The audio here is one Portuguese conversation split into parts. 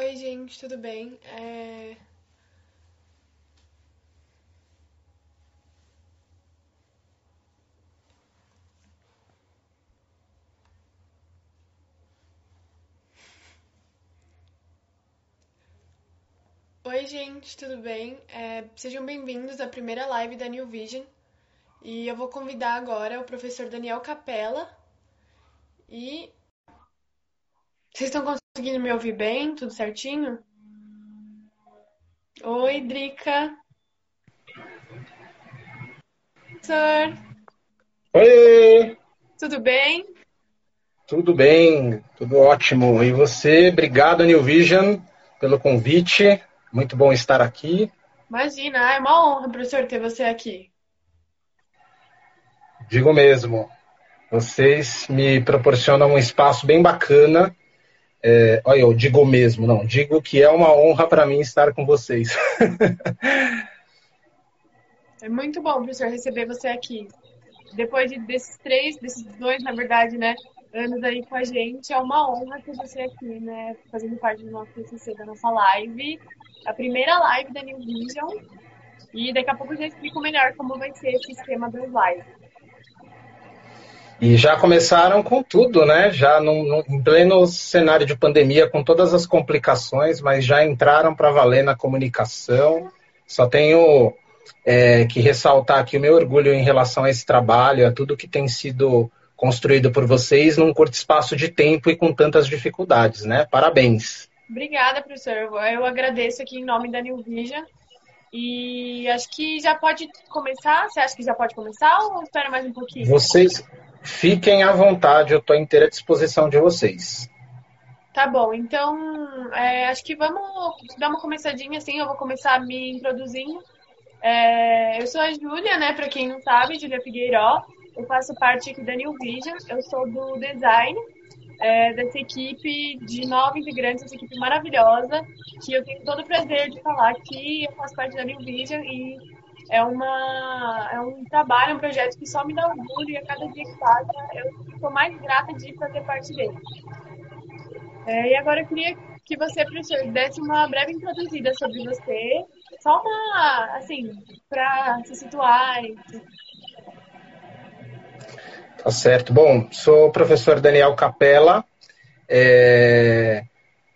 Oi, gente, tudo bem? É... Oi, gente, tudo bem? É, Sejam bem-vindos à primeira live da New Vision. E eu vou convidar agora o professor Daniel Capella. E vocês estão conseguindo me ouvir bem? Tudo certinho? Oi, Drica. Professor, Oi, tudo bem? tudo bem? Tudo ótimo. E você? Obrigado, New Vision, pelo convite. Muito bom estar aqui. Imagina, é uma honra, professor, ter você aqui. Digo mesmo, vocês me proporcionam um espaço bem bacana. É, olha, eu digo mesmo, não, digo que é uma honra para mim estar com vocês. É muito bom, professor, receber você aqui. Depois de, desses três, desses dois, na verdade, né, anos aí com a gente, é uma honra ter você aqui, né, fazendo parte do nosso TCC, da nossa live. A primeira live da New Vision. E daqui a pouco eu já explico melhor como vai ser esse esquema das lives. E já começaram com tudo, né? Já num, num, em pleno cenário de pandemia, com todas as complicações, mas já entraram para valer na comunicação. Só tenho é, que ressaltar aqui o meu orgulho em relação a esse trabalho, a tudo que tem sido construído por vocês num curto espaço de tempo e com tantas dificuldades, né? Parabéns. Obrigada, professor. Eu agradeço aqui em nome da New Vision. E acho que já pode começar. Você acha que já pode começar ou espera mais um pouquinho? Vocês fiquem à vontade, eu estou à inteira disposição de vocês. Tá bom, então é, acho que vamos dar uma começadinha assim. Eu vou começar me introduzindo. É, eu sou a Júlia, né? Para quem não sabe, Júlia Figueiró. Eu faço parte aqui da New Vision. Eu sou do design é, dessa equipe de nove integrantes, essa equipe maravilhosa, que eu tenho todo o prazer de falar que eu faço parte da New Vision e é, uma, é um trabalho, um projeto que só me dá orgulho e a cada dia que passa eu estou mais grata de fazer parte dele. É, e agora eu queria que você, professor, desse uma breve introduzida sobre você, só uma, assim, para se situar. Tá certo. Bom, sou o professor Daniel Capella, é...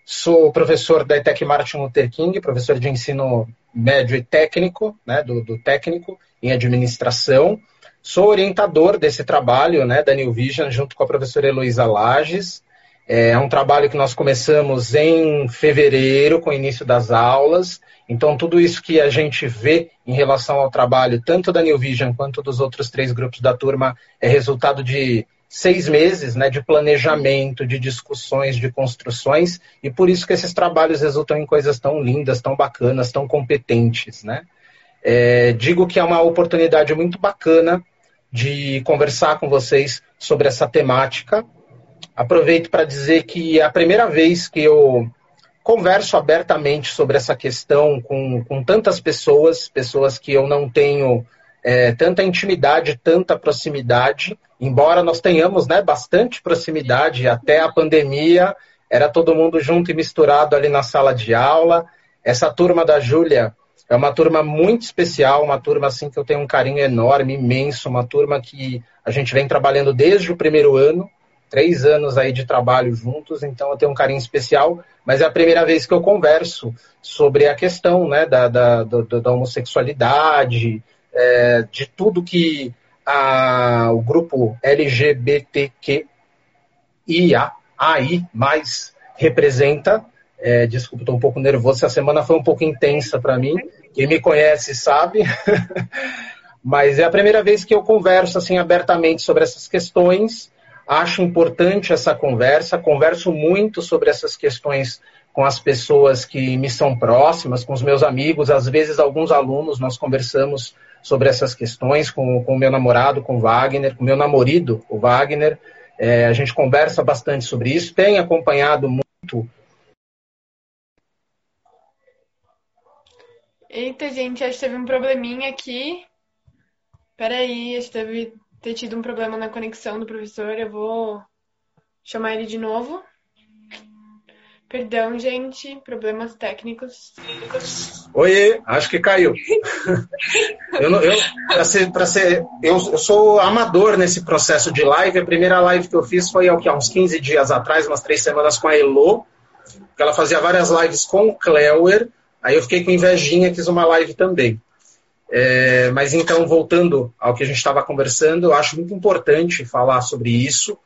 sou professor da ETEC Martin Luther King, professor de ensino médio e técnico, né, do, do técnico em administração. Sou orientador desse trabalho, né, da New Vision, junto com a professora Heloísa Lages. É um trabalho que nós começamos em fevereiro, com o início das aulas. Então, tudo isso que a gente vê em relação ao trabalho, tanto da New Vision quanto dos outros três grupos da turma, é resultado de seis meses né, de planejamento, de discussões, de construções, e por isso que esses trabalhos resultam em coisas tão lindas, tão bacanas, tão competentes. Né? É, digo que é uma oportunidade muito bacana de conversar com vocês sobre essa temática. Aproveito para dizer que é a primeira vez que eu converso abertamente sobre essa questão com, com tantas pessoas, pessoas que eu não tenho é, tanta intimidade, tanta proximidade, embora nós tenhamos né, bastante proximidade até a pandemia, era todo mundo junto e misturado ali na sala de aula. Essa turma da Júlia é uma turma muito especial, uma turma assim que eu tenho um carinho enorme, imenso, uma turma que a gente vem trabalhando desde o primeiro ano, três anos aí de trabalho juntos, então eu tenho um carinho especial, mas é a primeira vez que eu converso sobre a questão né, da, da, da, da homossexualidade, é, de tudo que a, o grupo LGBTQIA AI mais representa. É, desculpa, estou um pouco nervoso, essa semana foi um pouco intensa para mim. Quem me conhece sabe. Mas é a primeira vez que eu converso assim abertamente sobre essas questões. Acho importante essa conversa. Converso muito sobre essas questões com as pessoas que me são próximas, com os meus amigos, às vezes alguns alunos, nós conversamos sobre essas questões com o meu namorado, com o Wagner, com o meu namorado, o Wagner. É, a gente conversa bastante sobre isso, tem acompanhado muito. Eita, gente, acho que teve um probleminha aqui. Peraí, acho que deve ter tido um problema na conexão do professor. Eu vou chamar ele de novo. Perdão, gente, problemas técnicos. Oi, acho que caiu. eu, não, eu, pra ser, pra ser, eu, eu, sou amador nesse processo de live. A primeira live que eu fiz foi há uns 15 dias atrás, umas três semanas com a Elo, que ela fazia várias lives com o Cleuer. Aí eu fiquei com invejinha, fiz uma live também. É, mas então, voltando ao que a gente estava conversando, eu acho muito importante falar sobre isso.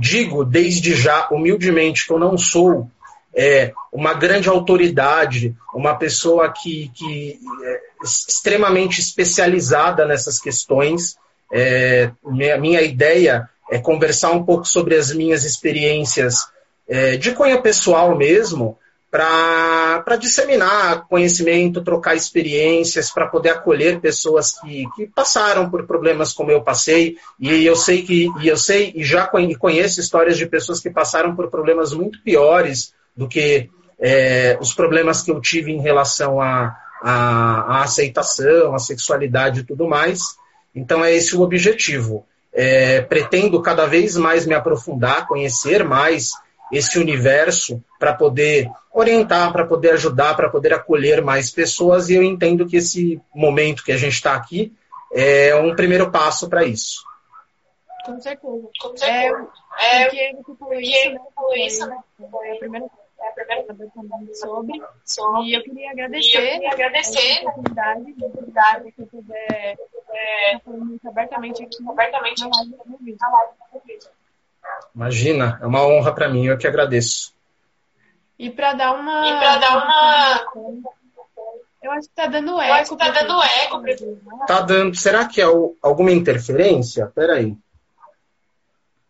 Digo desde já, humildemente, que eu não sou é, uma grande autoridade, uma pessoa que, que é extremamente especializada nessas questões. É, minha, minha, ideia é conversar um pouco sobre as minhas experiências é, de cunho pessoal mesmo, para disseminar conhecimento, trocar experiências, para poder acolher pessoas que, que passaram por problemas como eu passei. E eu sei que e eu sei e já conheço histórias de pessoas que passaram por problemas muito piores do que é, os problemas que eu tive em relação à a, a, a, aceitação, à sexualidade e tudo mais. Então, é esse o objetivo. É, pretendo cada vez mais me aprofundar, conhecer mais esse universo para poder orientar, para poder ajudar, para poder acolher mais pessoas. E eu entendo que esse momento que a gente está aqui é um primeiro passo para isso. Com certeza. Com certeza. É, é, né? Falou isso, né? Foi a primeira é a primeira vez sobre, sobre. E eu queria agradecer, eu queria agradecer a oportunidade, a oportunidade que eu puder é, falando abertamente aqui, abertamente na live do vídeo. Imagina, é uma honra para mim, eu que agradeço. E para dar uma. E para dar uma. Eu acho que tá dando eco. Eu acho que tá dando eco. Pra... Tá dando. Será que é alguma interferência? Peraí.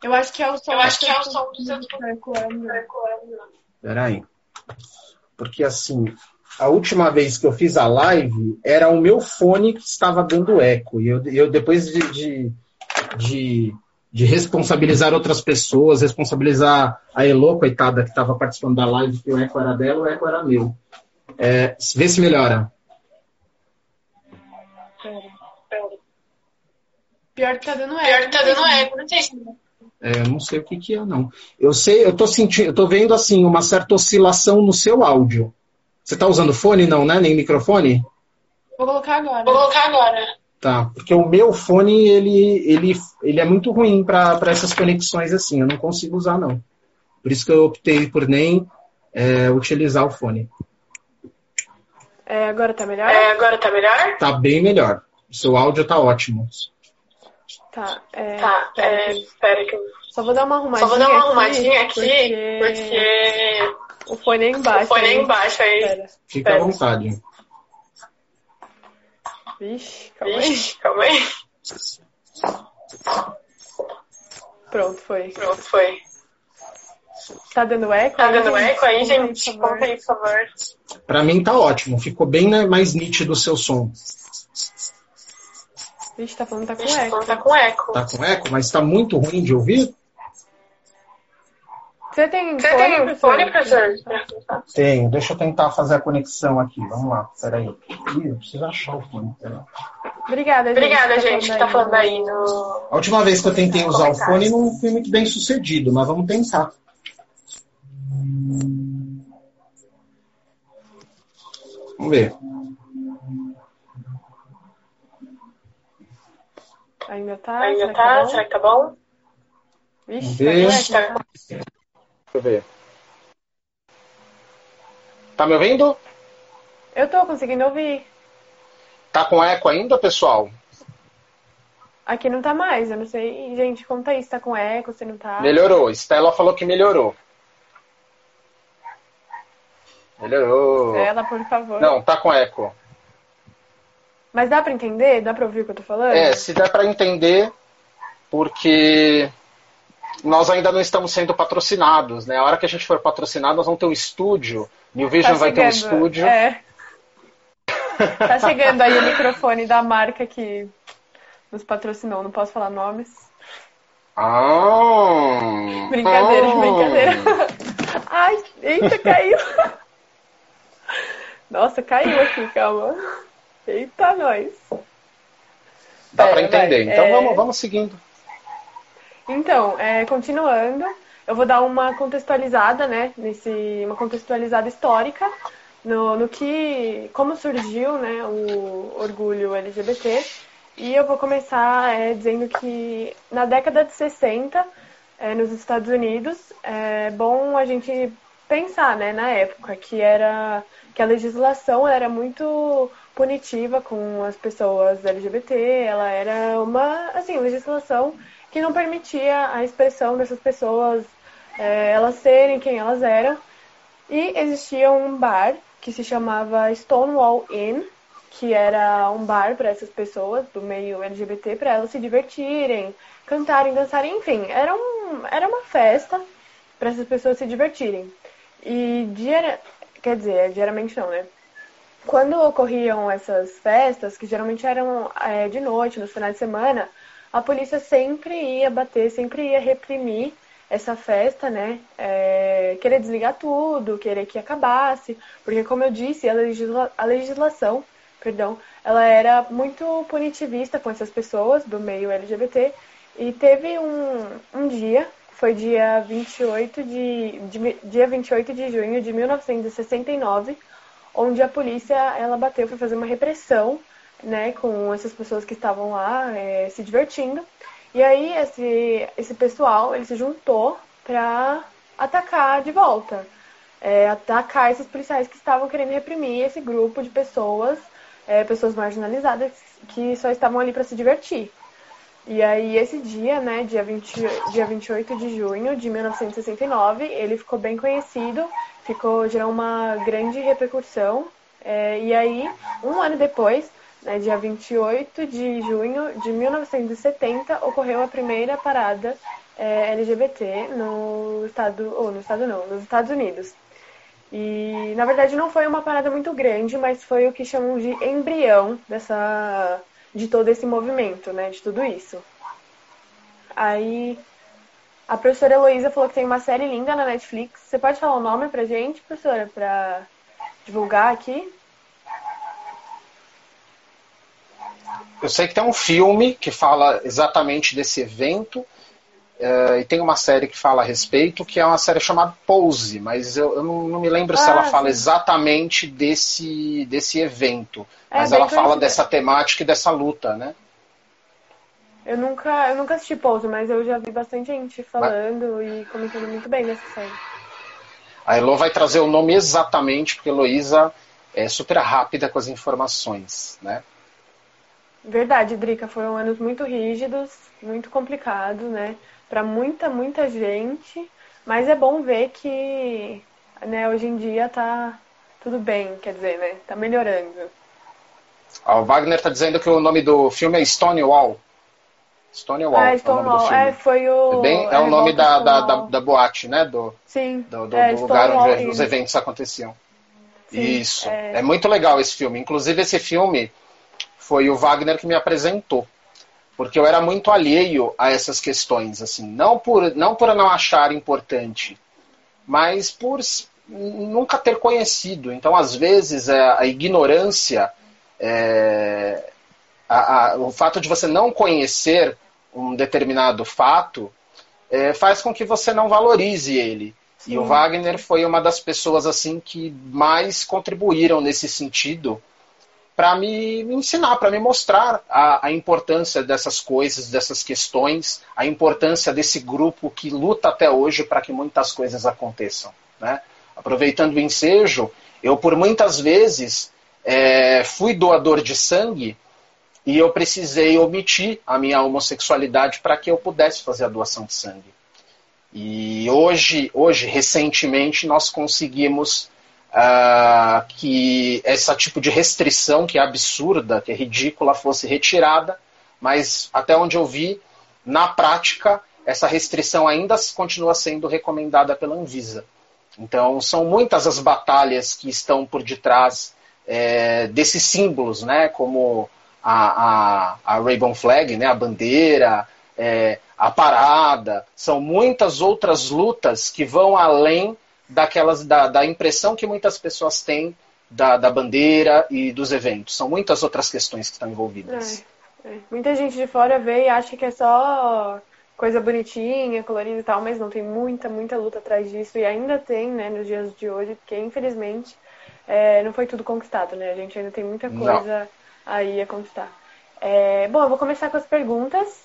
Eu acho que é o som. Eu acho que é o som do seu Peraí. Porque assim, a última vez que eu fiz a live era o meu fone que estava dando eco. E eu, eu depois de, de, de, de, responsabilizar outras pessoas, responsabilizar a Elo, coitada, que estava participando da live, que o eco era dela, o eco era meu. É, vê se melhora. Pior que tá dando eco. Pior que tá dando eco, não sei. É, não sei o que, que é, não. Eu sei, eu tô sentindo, eu tô vendo assim uma certa oscilação no seu áudio. Você tá usando fone, não, né? Nem microfone? Vou colocar agora. Vou colocar agora. Tá, porque o meu fone ele, ele, ele é muito ruim para essas conexões assim. Eu não consigo usar, não. Por isso que eu optei por nem é, utilizar o fone. É, agora tá melhor? É, agora tá melhor? Tá bem melhor. O seu áudio tá ótimo. Tá, é, tá, é, espera que eu... Só vou dar uma arrumadinha Só vou dar uma arrumadinha aqui, porque... porque... O fone é embaixo. O fone é embaixo aí. Espera. Fica espera. à vontade. Vixe, calma Vixe, aí. calma aí. Pronto, foi. Pronto, foi. Tá dando eco? Tá dando eco aí, gente? Conta aí, por favor. Pra mim tá ótimo. Ficou bem né, mais nítido o seu som. Vixe, tá falando que tá com eco. Tá com eco. Tá com eco, mas tá muito ruim de ouvir? Você tem Você fone, tem fone, professor? Tenho. Deixa eu tentar fazer a conexão aqui. Vamos lá. Peraí. Ih, eu preciso achar o fone. Peraí. Obrigada, gente. Obrigada, gente, que tá falando aí no... A última vez que eu tentei usar o fone não fui muito bem sucedido, mas vamos tentar. Vamos ver. Ainda tá? Ainda Será tá? tá Será que tá bom? Vixe, tá Deixa eu ver. Tá me ouvindo? Eu tô conseguindo ouvir. Tá com eco ainda, pessoal? Aqui não tá mais, eu não sei. Gente, conta aí se tá com eco, se não tá. Melhorou. Stella falou que melhorou. Melhorou. Stella, por favor. Não, tá com eco. Mas dá para entender? Dá para ouvir o que eu tô falando? É, se dá para entender, porque nós ainda não estamos sendo patrocinados, né? A hora que a gente for patrocinado, nós vamos ter um estúdio. New Vision tá vai ter um estúdio. É. Tá chegando aí o microfone da marca que nos patrocinou, não posso falar nomes. Ah, brincadeira, ah. brincadeira. Ai, eita, caiu. Nossa, caiu aqui, calma. Eita, nós. Dá para entender. Vai. Então é... vamos, vamos seguindo. Então, é, continuando, eu vou dar uma contextualizada, né, nesse, uma contextualizada histórica no, no que, como surgiu, né, o orgulho LGBT. E eu vou começar é, dizendo que na década de 60, é, nos Estados Unidos, é bom a gente pensar, né, na época, que era que a legislação era muito punitiva com as pessoas LGBT, ela era uma, assim, legislação que não permitia a expressão dessas pessoas, é, elas serem quem elas eram. E existia um bar que se chamava Stonewall Inn, que era um bar para essas pessoas do meio LGBT, para elas se divertirem, cantarem, dançarem, enfim, era, um, era uma festa para essas pessoas se divertirem. E diari... quer dizer, diariamente não, né? Quando ocorriam essas festas, que geralmente eram é, de noite, nos finais de semana, a polícia sempre ia bater, sempre ia reprimir essa festa, né? É, querer desligar tudo, querer que acabasse, porque como eu disse, a, legisla a legislação, perdão, ela era muito punitivista com essas pessoas do meio LGBT e teve um, um dia, foi dia 28 de, de, dia 28 de junho de 1969, onde a polícia ela bateu para fazer uma repressão né, com essas pessoas que estavam lá é, se divertindo. E aí esse, esse pessoal ele se juntou para atacar de volta, é, atacar esses policiais que estavam querendo reprimir esse grupo de pessoas, é, pessoas marginalizadas que só estavam ali para se divertir. E aí esse dia, né, dia, 20, dia 28 de junho de 1969, ele ficou bem conhecido, ficou gerou uma grande repercussão. É, e aí, um ano depois, né, dia 28 de junho de 1970, ocorreu a primeira parada é, LGBT no estado, ou no estado não, nos Estados Unidos. E na verdade não foi uma parada muito grande, mas foi o que chamam de embrião dessa de todo esse movimento, né, de tudo isso. Aí a professora Heloísa falou que tem uma série linda na Netflix. Você pode falar o nome pra gente, professora, pra divulgar aqui? Eu sei que tem um filme que fala exatamente desse evento, uh, e tem uma série que fala a respeito, que é uma série chamada Pose, mas eu, eu não, não, me lembro ah, se ela sim. fala exatamente desse, desse evento. É, mas ela fala dessa temática e dessa luta, né? Eu nunca, eu nunca assisti Pose, mas eu já vi bastante gente falando mas... e comentando muito bem dessa série. A Elo vai trazer o nome exatamente, porque Heloísa é super rápida com as informações, né? Verdade, Drica, foram anos muito rígidos, muito complicados, né? Para muita, muita gente, mas é bom ver que, né, hoje em dia tá tudo bem, quer dizer, né? Tá melhorando. Ah, o Wagner tá dizendo que o nome do filme é Stonewall. Stonewall, é, Stonewall. É, foi o... É, bem, é, é o nome da, da, da, da, boate, né? Do, Sim. Do, do, é, do lugar onde os eventos aconteciam. Sim, Isso. É... é muito legal esse filme. Inclusive, esse filme foi o Wagner que me apresentou. Porque eu era muito alheio a essas questões, assim, não por não por não achar importante, mas por nunca ter conhecido. Então, às vezes, a, ignorância, é, a, a, o fato de você não conhecer um determinado fato, é, faz com que você não valorize ele. Sim. E o Wagner foi uma das pessoas assim que mais contribuíram nesse sentido para me, ensinar, para me mostrar a, a, importância dessas coisas, dessas questões, a importância desse grupo que luta até hoje para que muitas coisas aconteçam. Né? Aproveitando o ensejo, eu por muitas vezes é, fui doador de sangue e eu precisei omitir a minha homossexualidade para que eu pudesse fazer a doação de sangue. E hoje, hoje recentemente, nós conseguimos uh, que esse tipo de restrição, que é absurda, que é ridícula, fosse retirada, mas até onde eu vi, na prática, essa restrição ainda continua sendo recomendada pela Anvisa. Então, são muitas as batalhas que estão por detrás é, desses símbolos, né, como a, a, a Rainbow Flag, né, a bandeira, é, a parada, são muitas outras lutas que vão além daquelas da, da impressão que muitas pessoas têm da, da, bandeira e dos eventos. São muitas outras questões que estão envolvidas. É, é. Muita gente de fora vê e acha que é só coisa bonitinha, colorida e tal, mas não tem muita, muita luta atrás disso e ainda tem, né, nos dias de hoje, porque infelizmente é, não foi tudo conquistado, né? A gente ainda tem muita coisa não. Aí a conquistar. É, bom, eu vou começar com as perguntas.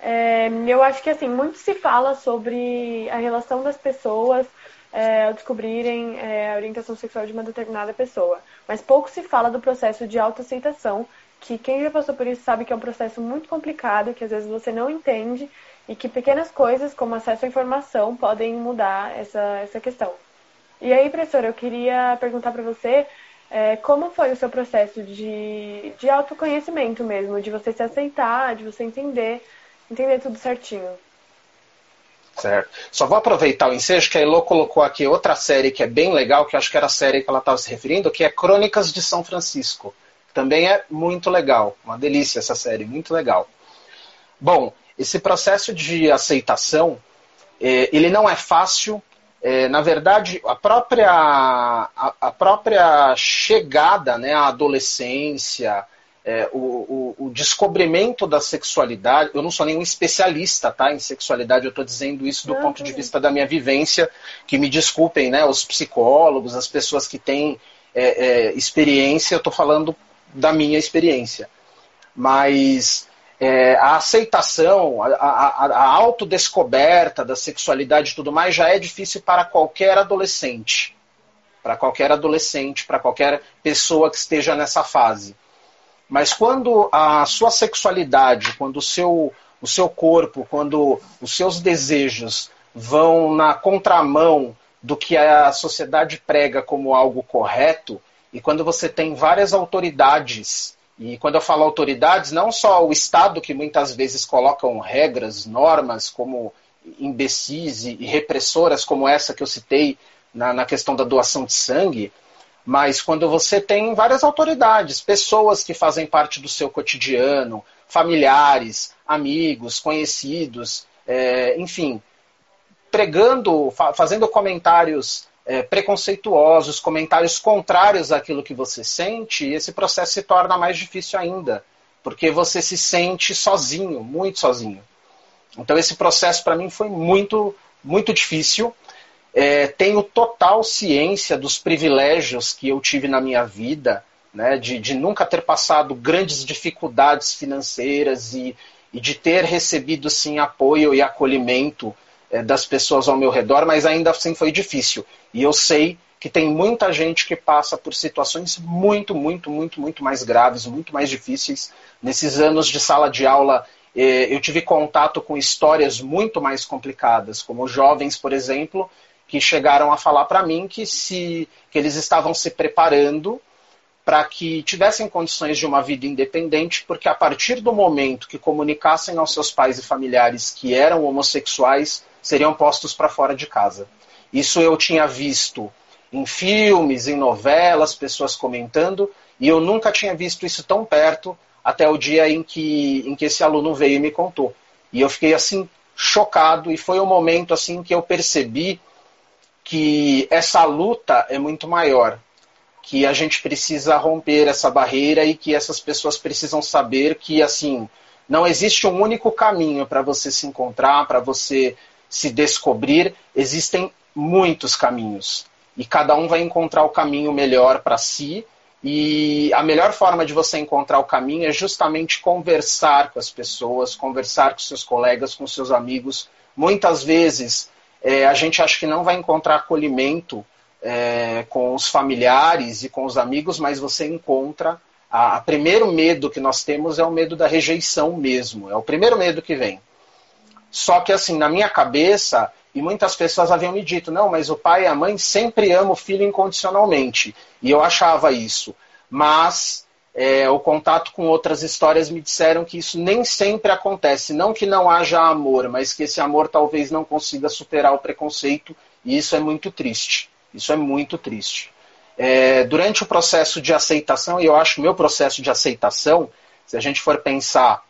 É, eu acho que assim muito se fala sobre a relação das pessoas é, ao descobrirem é, a orientação sexual de uma determinada pessoa, mas pouco se fala do processo de autoaceitação, que quem já passou por isso sabe que é um processo muito complicado, que às vezes você não entende e que pequenas coisas, como acesso à informação, podem mudar essa, essa questão. E aí, professora, eu queria perguntar para você é, como foi o seu processo de, de autoconhecimento mesmo, de você se aceitar, de você entender entender tudo certinho. Certo. Só vou aproveitar o ensejo que a Elo colocou aqui outra série que é bem legal, que acho que era a série que ela estava se referindo, que é Crônicas de São Francisco. Também é muito legal. Uma delícia essa série, muito legal. Bom, esse processo de aceitação, é, ele não é fácil. É, na verdade, a própria, a, a própria chegada né, à adolescência, é, o, o, o, descobrimento da sexualidade. Eu não sou nenhum especialista tá, em sexualidade, eu estou dizendo isso do uhum. ponto de vista da minha vivência. Que me desculpem, né, os psicólogos, as pessoas que têm é, é, experiência, eu estou falando da minha experiência. Mas é, a aceitação, a, a, a autodescoberta da sexualidade e tudo mais já é difícil para qualquer adolescente. Para qualquer adolescente, para qualquer pessoa que esteja nessa fase. Mas quando a sua sexualidade, quando o seu, o seu corpo, quando os seus desejos vão na contramão do que a sociedade prega como algo correto, e quando você tem várias autoridades, e quando eu falo autoridades, não só o Estado, que muitas vezes colocam regras, normas, como imbecis e repressoras, como essa que eu citei na, na questão da doação de sangue, mas quando você tem várias autoridades, pessoas que fazem parte do seu cotidiano, familiares, amigos, conhecidos, é, enfim, pregando, fa fazendo comentários é, preconceituosos, comentários contrários àquilo que você sente, esse processo se torna mais difícil ainda, porque você se sente sozinho, muito sozinho. Então esse processo para mim foi muito, muito difícil é, tenho total ciência dos privilégios que eu tive na minha vida, né, de, de nunca ter passado grandes dificuldades financeiras e, e de ter recebido sim apoio e acolhimento é, das pessoas ao meu redor, mas ainda assim foi difícil. E eu sei que tem muita gente que passa por situações muito, muito, muito, muito mais graves, muito mais difíceis. Nesses anos de sala de aula, é, eu tive contato com histórias muito mais complicadas, como jovens, por exemplo, que chegaram a falar para mim que se que eles estavam se preparando para que tivessem condições de uma vida independente, porque a partir do momento que comunicassem aos seus pais e familiares que eram homossexuais, seriam postos para fora de casa. Isso eu tinha visto em filmes, em novelas, pessoas comentando, e eu nunca tinha visto isso tão perto até o dia em que, em que esse aluno veio e me contou. E eu fiquei assim chocado e foi o momento assim que eu percebi que essa luta é muito maior, que a gente precisa romper essa barreira e que essas pessoas precisam saber que assim não existe um único caminho para você se encontrar, para você se descobrir, existem muitos caminhos e cada um vai encontrar o caminho melhor para si. E a melhor forma de você encontrar o caminho é justamente conversar com as pessoas, conversar com seus colegas, com seus amigos. Muitas vezes é, a gente acha que não vai encontrar acolhimento é, com os familiares e com os amigos, mas você encontra. A, a primeiro medo que nós temos é o medo da rejeição mesmo, é o primeiro medo que vem. Só que assim, na minha cabeça, e muitas pessoas haviam me dito, não, mas o pai e a mãe sempre amam o filho incondicionalmente. E eu achava isso. Mas é, o contato com outras histórias me disseram que isso nem sempre acontece. Não que não haja amor, mas que esse amor talvez não consiga superar o preconceito, e isso é muito triste. Isso é muito triste. É, durante o processo de aceitação, e eu acho que meu processo de aceitação, se a gente for pensar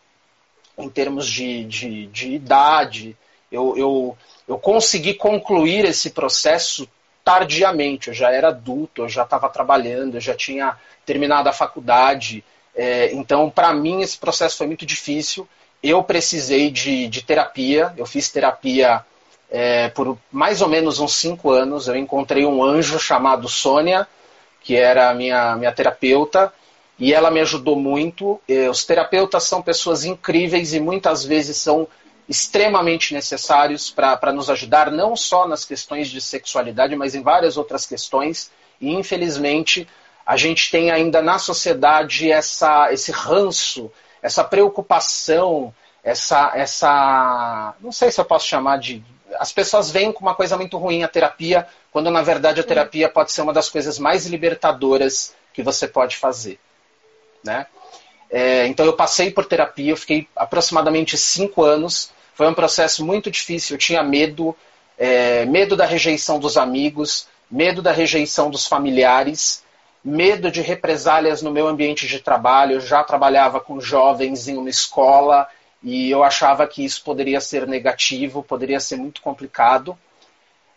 em termos de, de, de idade, eu, eu, eu consegui concluir esse processo tardiamente. Eu já era adulto, eu já estava trabalhando, eu já tinha terminado a faculdade. É, então, para mim, esse processo foi muito difícil eu precisei de, de terapia. Eu fiz terapia é, por mais ou menos uns cinco anos. Eu encontrei um anjo chamado Sônia, que era a minha, minha terapeuta, e ela me ajudou muito. Os terapeutas são pessoas incríveis e muitas vezes são extremamente necessários para nos ajudar, não só nas questões de sexualidade, mas em várias outras questões. E infelizmente a gente tem ainda na sociedade essa, esse ranço, essa preocupação, essa, essa. Não sei se eu posso chamar de. As pessoas veem com uma coisa muito ruim a terapia, quando na verdade a terapia pode ser uma das coisas mais libertadoras que você pode fazer. Né? É, então eu passei por terapia, eu fiquei aproximadamente cinco anos. Foi um processo muito difícil, eu tinha medo, é, medo da rejeição dos amigos, medo da rejeição dos familiares, medo de represálias no meu ambiente de trabalho. Eu já trabalhava com jovens em uma escola e eu achava que isso poderia ser negativo, poderia ser muito complicado.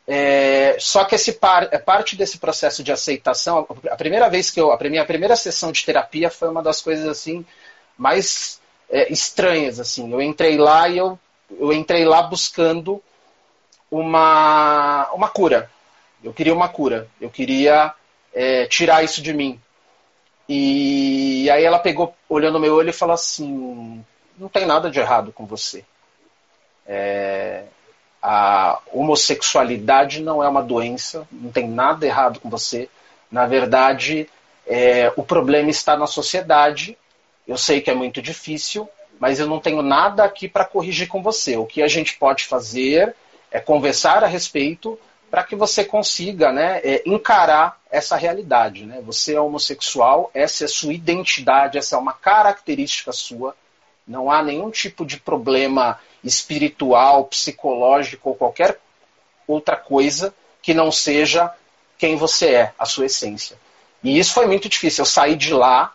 É, só que esse par, é parte desse processo de aceitação. A primeira vez que eu, a minha primeira sessão de terapia foi uma das coisas assim mais é, estranhas assim. Eu entrei lá e eu, eu entrei lá buscando uma uma cura. Eu queria uma cura. Eu queria é, tirar isso de mim. E aí ela pegou, olhando no meu olho e falou assim: não tem nada de errado com você. É, a homossexualidade não é uma doença, não tem nada errado com você. Na verdade, é, o problema está na sociedade. Eu sei que é muito difícil, mas eu não tenho nada aqui para corrigir com você. O que a gente pode fazer é conversar a respeito para que você consiga né, é, encarar essa realidade. Né? Você é homossexual, essa é a sua identidade, essa é uma característica sua. Não há nenhum tipo de problema espiritual, psicológico ou qualquer outra coisa que não seja quem você é, a sua essência. E isso foi muito difícil. Eu saí de lá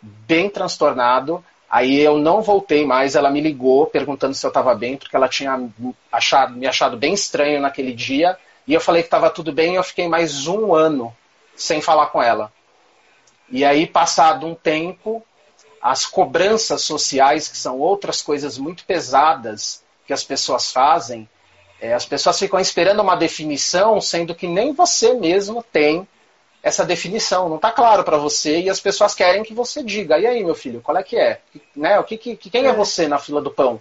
bem transtornado. Aí eu não voltei mais. Ela me ligou perguntando se eu estava bem, porque ela tinha achado, me achado bem estranho naquele dia. E eu falei que estava tudo bem. E eu fiquei mais um ano sem falar com ela. E aí, passado um tempo, as cobranças sociais, que são outras coisas muito pesadas que as pessoas fazem, é, as pessoas ficam esperando uma definição, sendo que nem você mesmo tem essa definição. Não está claro para você e as pessoas querem que você diga: e aí, meu filho, qual é que é? Né? O que, que, quem é você na fila do pão?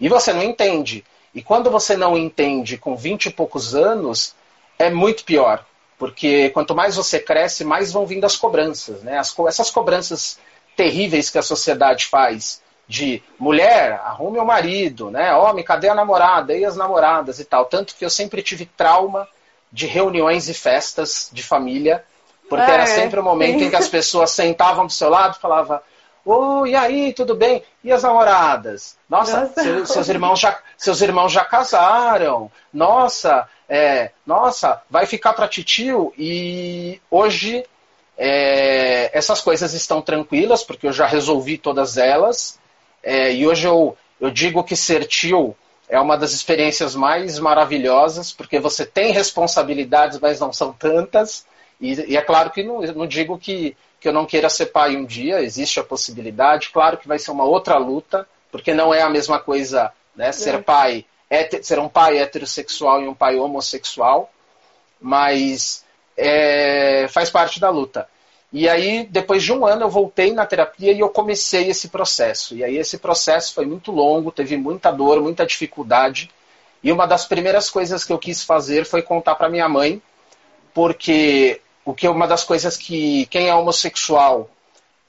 E você não entende. E quando você não entende com 20 e poucos anos, é muito pior. Porque quanto mais você cresce, mais vão vindo as cobranças. Né? As, essas cobranças terríveis que a sociedade faz de mulher, arrume o marido, né? Homem, cadê a namorada? E as namoradas e tal. Tanto que eu sempre tive trauma de reuniões e festas de família, porque ah, era é? sempre o momento em que as pessoas sentavam do seu lado e falavam Oh, e aí, tudo bem? E as namoradas? Nossa, Nossa. Seus, seus, irmãos já, seus irmãos já casaram. Nossa, é, nossa, vai ficar para titio. E hoje é, essas coisas estão tranquilas, porque eu já resolvi todas elas. É, e hoje eu, eu digo que ser tio é uma das experiências mais maravilhosas, porque você tem responsabilidades, mas não são tantas. E, e é claro que não, não digo que, que eu não queira ser pai um dia, existe a possibilidade. Claro que vai ser uma outra luta, porque não é a mesma coisa né, ser é. pai, ser um pai heterossexual e um pai homossexual. Mas é, faz parte da luta. E aí, depois de um ano, eu voltei na terapia e eu comecei esse processo. E aí, esse processo foi muito longo, teve muita dor, muita dificuldade. E uma das primeiras coisas que eu quis fazer foi contar para minha mãe, porque o que uma das coisas que quem é homossexual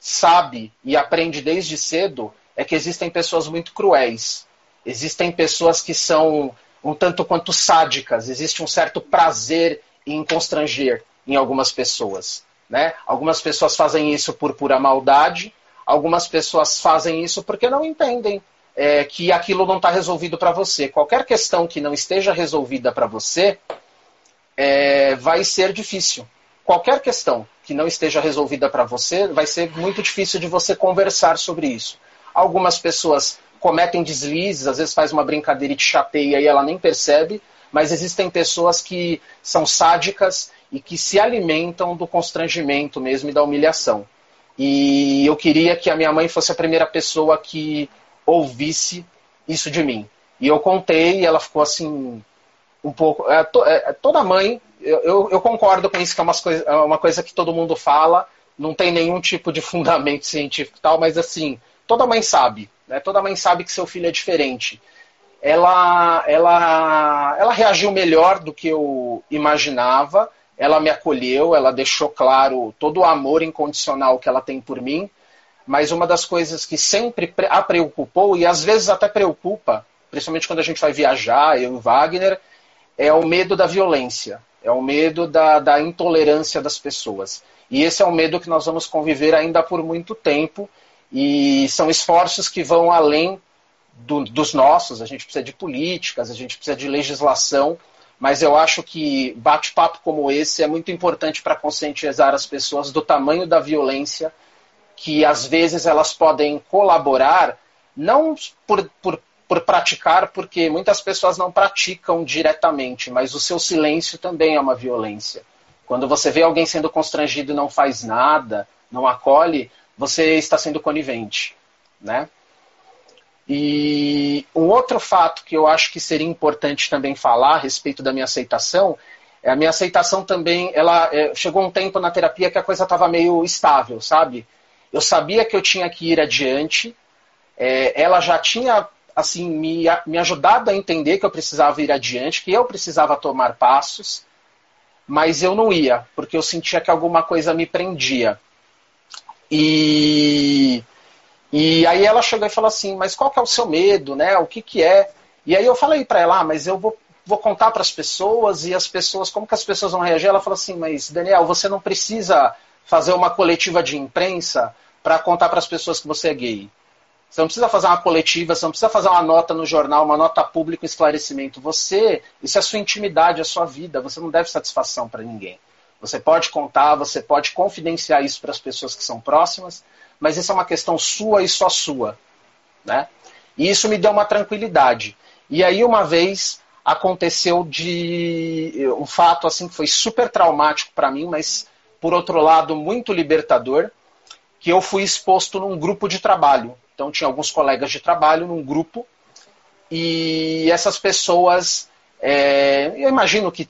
sabe e aprende desde cedo é que existem pessoas muito cruéis. Existem pessoas que são um tanto quanto sádicas, existe um certo prazer em constranger em algumas pessoas. Né? Algumas pessoas fazem isso por pura maldade, algumas pessoas fazem isso porque não entendem é, que aquilo não está resolvido para você. Qualquer questão que não esteja resolvida para você é, vai ser difícil. Qualquer questão que não esteja resolvida para você vai ser muito difícil de você conversar sobre isso. Algumas pessoas cometem deslizes, às vezes faz uma brincadeira e te chateia e ela nem percebe, mas existem pessoas que são sádicas e que se alimentam do constrangimento mesmo e da humilhação. E eu queria que a minha mãe fosse a primeira pessoa que ouvisse isso de mim. E eu contei e ela ficou assim, um pouco. É, to, é, toda mãe, eu, eu, concordo com isso, que é coisa, é uma coisa que todo mundo fala, não tem nenhum tipo de fundamento científico e tal, mas assim, toda mãe sabe, né? Toda mãe sabe que seu filho é diferente. Ela, ela, ela reagiu melhor do que eu imaginava. Ela me acolheu, ela deixou claro todo o amor incondicional que ela tem por mim. Mas uma das coisas que sempre a preocupou, e às vezes até preocupa, principalmente quando a gente vai viajar, eu e o Wagner, é o medo da violência, é o medo da, da intolerância das pessoas. E esse é um medo que nós vamos conviver ainda por muito tempo, e são esforços que vão além do, dos nossos. A gente precisa de políticas, a gente precisa de legislação, mas eu acho que bate-papo como esse é muito importante para conscientizar as pessoas do tamanho da violência que às vezes elas podem colaborar, não por, por, por praticar, porque muitas pessoas não praticam diretamente, mas o seu silêncio também é uma violência. Quando você vê alguém sendo constrangido e não faz nada, não acolhe, você está sendo conivente, né? E um outro fato que eu acho que seria importante também falar a respeito da minha aceitação é a minha aceitação também, ela é, chegou um tempo na terapia que a coisa estava meio estável, sabe? Eu sabia que eu tinha que ir adiante. É, ela já tinha assim me, me ajudado a entender que eu precisava ir adiante, que eu precisava tomar passos, mas eu não ia, porque eu sentia que alguma coisa me prendia. E, e aí ela chegou e falou assim, mas qual que é o seu medo, né? O que que é? E aí eu falei para ela, ah, mas eu vou, vou contar para as pessoas e as pessoas, como que as pessoas vão reagir? Ela falou assim, mas Daniel, você não precisa fazer uma coletiva de imprensa para contar para as pessoas que você é gay. Você não precisa fazer uma coletiva, você não precisa fazer uma nota no jornal, uma nota pública, um esclarecimento. Você, isso é a sua intimidade, é a sua vida. Você não deve satisfação para ninguém. Você pode contar, você pode confidenciar isso para as pessoas que são próximas, mas isso é uma questão sua e só sua. Né? E isso me deu uma tranquilidade. E aí, uma vez, aconteceu de um fato assim que foi super traumático para mim, mas por outro lado muito libertador, que eu fui exposto num grupo de trabalho. Então tinha alguns colegas de trabalho num grupo e essas pessoas, é, eu imagino que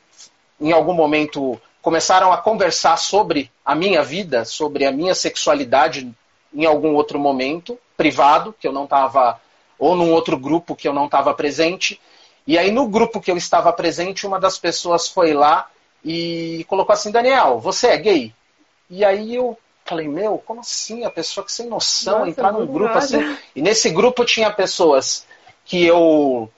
em algum momento começaram a conversar sobre a minha vida, sobre a minha sexualidade em algum outro momento privado que eu não estava ou num outro grupo que eu não estava presente. E aí no grupo que eu estava presente, uma das pessoas foi lá e colocou assim: Daniel, você é gay? E aí eu falei, meu, como assim? A pessoa que sem noção Nossa, entrar num grupo nada. assim. E nesse grupo tinha pessoas que eu.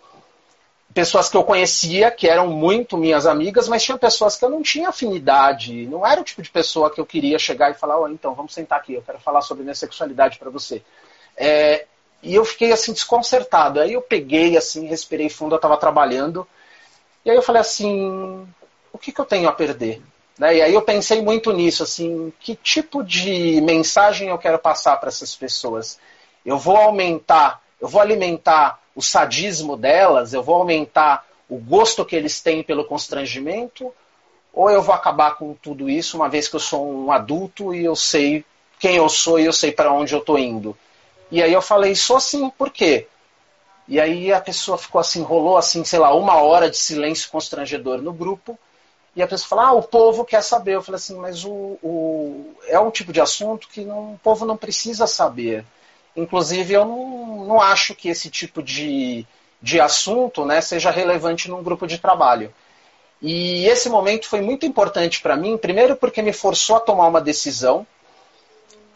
Pessoas que eu conhecia, que eram muito minhas amigas, mas tinha pessoas que eu não tinha afinidade. Não era o tipo de pessoa que eu queria chegar e falar, oh, então, vamos sentar aqui, eu quero falar sobre minha sexualidade para você. É, e eu fiquei assim desconcertado. Aí eu peguei assim, respirei fundo, eu estava trabalhando. E aí eu falei assim, o que, que eu tenho a perder? Né? E aí eu pensei muito nisso, assim, que tipo de mensagem eu quero passar para essas pessoas? Eu vou aumentar, eu vou alimentar o sadismo delas, eu vou aumentar o gosto que eles têm pelo constrangimento, ou eu vou acabar com tudo isso, uma vez que eu sou um adulto e eu sei quem eu sou e eu sei para onde eu estou indo. E aí eu falei, sou assim, por quê? E aí a pessoa ficou assim, rolou assim, sei lá, uma hora de silêncio constrangedor no grupo. E a pessoa fala, ah, o povo quer saber. Eu falei assim, mas o, o, é um tipo de assunto que não, o povo não precisa saber. Inclusive, eu não, não acho que esse tipo de, de assunto né, seja relevante num grupo de trabalho. E esse momento foi muito importante para mim, primeiro porque me forçou a tomar uma decisão,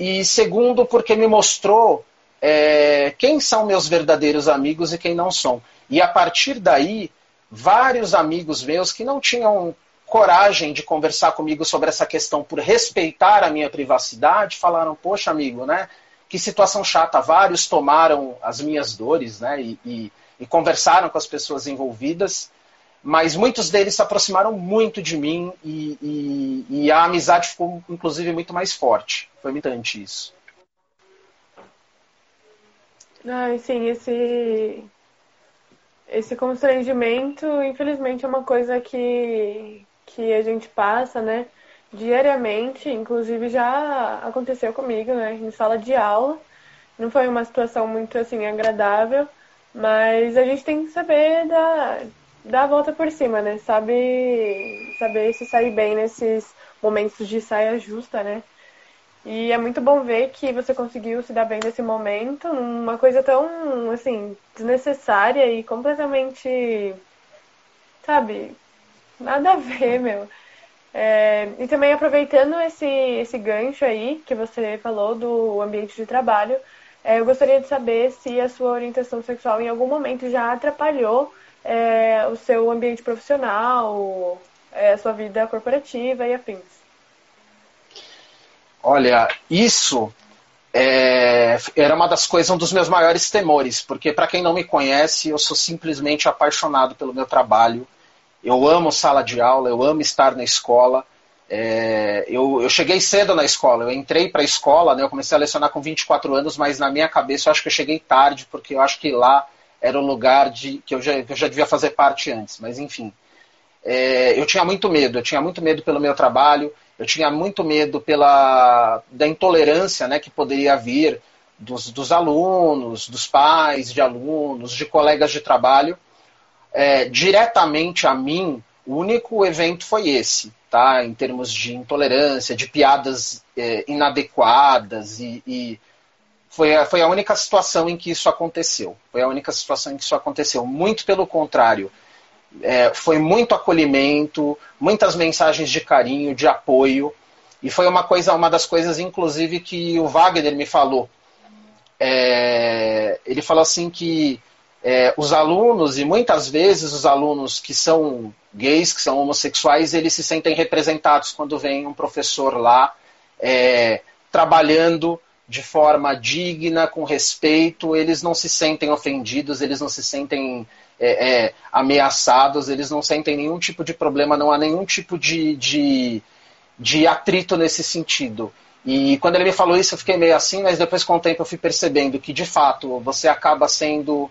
e segundo porque me mostrou é, quem são meus verdadeiros amigos e quem não são. E a partir daí, vários amigos meus que não tinham coragem de conversar comigo sobre essa questão por respeitar a minha privacidade, falaram, poxa amigo, né? Que situação chata. Vários tomaram as minhas dores, né? E, e, e conversaram com as pessoas envolvidas, mas muitos deles se aproximaram muito de mim e, e, a amizade ficou, inclusive, muito mais forte. Foi muito isso. Ai, sim, esse esse constrangimento, infelizmente, é uma coisa que, que a gente passa, né? Diariamente, inclusive já aconteceu comigo, né? Em sala de aula, não foi uma situação muito assim agradável, mas a gente tem que saber dar, dar a volta por cima, né? Sabe, saber se sair bem nesses momentos de saia justa, né? E é muito bom ver que você conseguiu se dar bem nesse momento, numa coisa tão, assim, desnecessária e completamente, sabe, nada a ver, meu. É, e também aproveitando esse, esse gancho aí que você falou do ambiente de trabalho, é, eu gostaria de saber se a sua orientação sexual em algum momento já atrapalhou é, o seu ambiente profissional, é, a sua vida corporativa e afins. Olha, isso é, era uma das coisas, um dos meus maiores temores, porque para quem não me conhece, eu sou simplesmente apaixonado pelo meu trabalho. Eu amo sala de aula, eu amo estar na escola. É, eu, eu, cheguei cedo na escola, eu entrei para a escola, né, eu comecei a lecionar com 24 anos, mas na minha cabeça eu acho que eu cheguei tarde, porque eu acho que lá era o lugar de, que, eu já, que eu já devia fazer parte antes, mas enfim. É, eu tinha muito medo, eu tinha muito medo pelo meu trabalho, eu tinha muito medo pela, da intolerância né, que poderia vir dos, dos alunos, dos pais de alunos, de colegas de trabalho. É, diretamente a mim, o único evento foi esse, tá? Em termos de intolerância, de piadas é, inadequadas e, e foi, a, foi a única situação em que isso aconteceu. Foi a única situação em que isso aconteceu. Muito pelo contrário, é, foi muito acolhimento, muitas mensagens de carinho, de apoio. E foi uma coisa, uma das coisas, inclusive, que o Wagner me falou. É, ele falou assim que é, os alunos, e muitas vezes os alunos que são gays, que são homossexuais, eles se sentem representados quando vem um professor lá é, trabalhando de forma digna, com respeito, eles não se sentem ofendidos, eles não se sentem é, é, ameaçados, eles não sentem nenhum tipo de problema, não há nenhum tipo de, de, de atrito nesse sentido. E quando ele me falou isso, eu fiquei meio assim, mas depois com o tempo eu fui percebendo que, de fato, você acaba sendo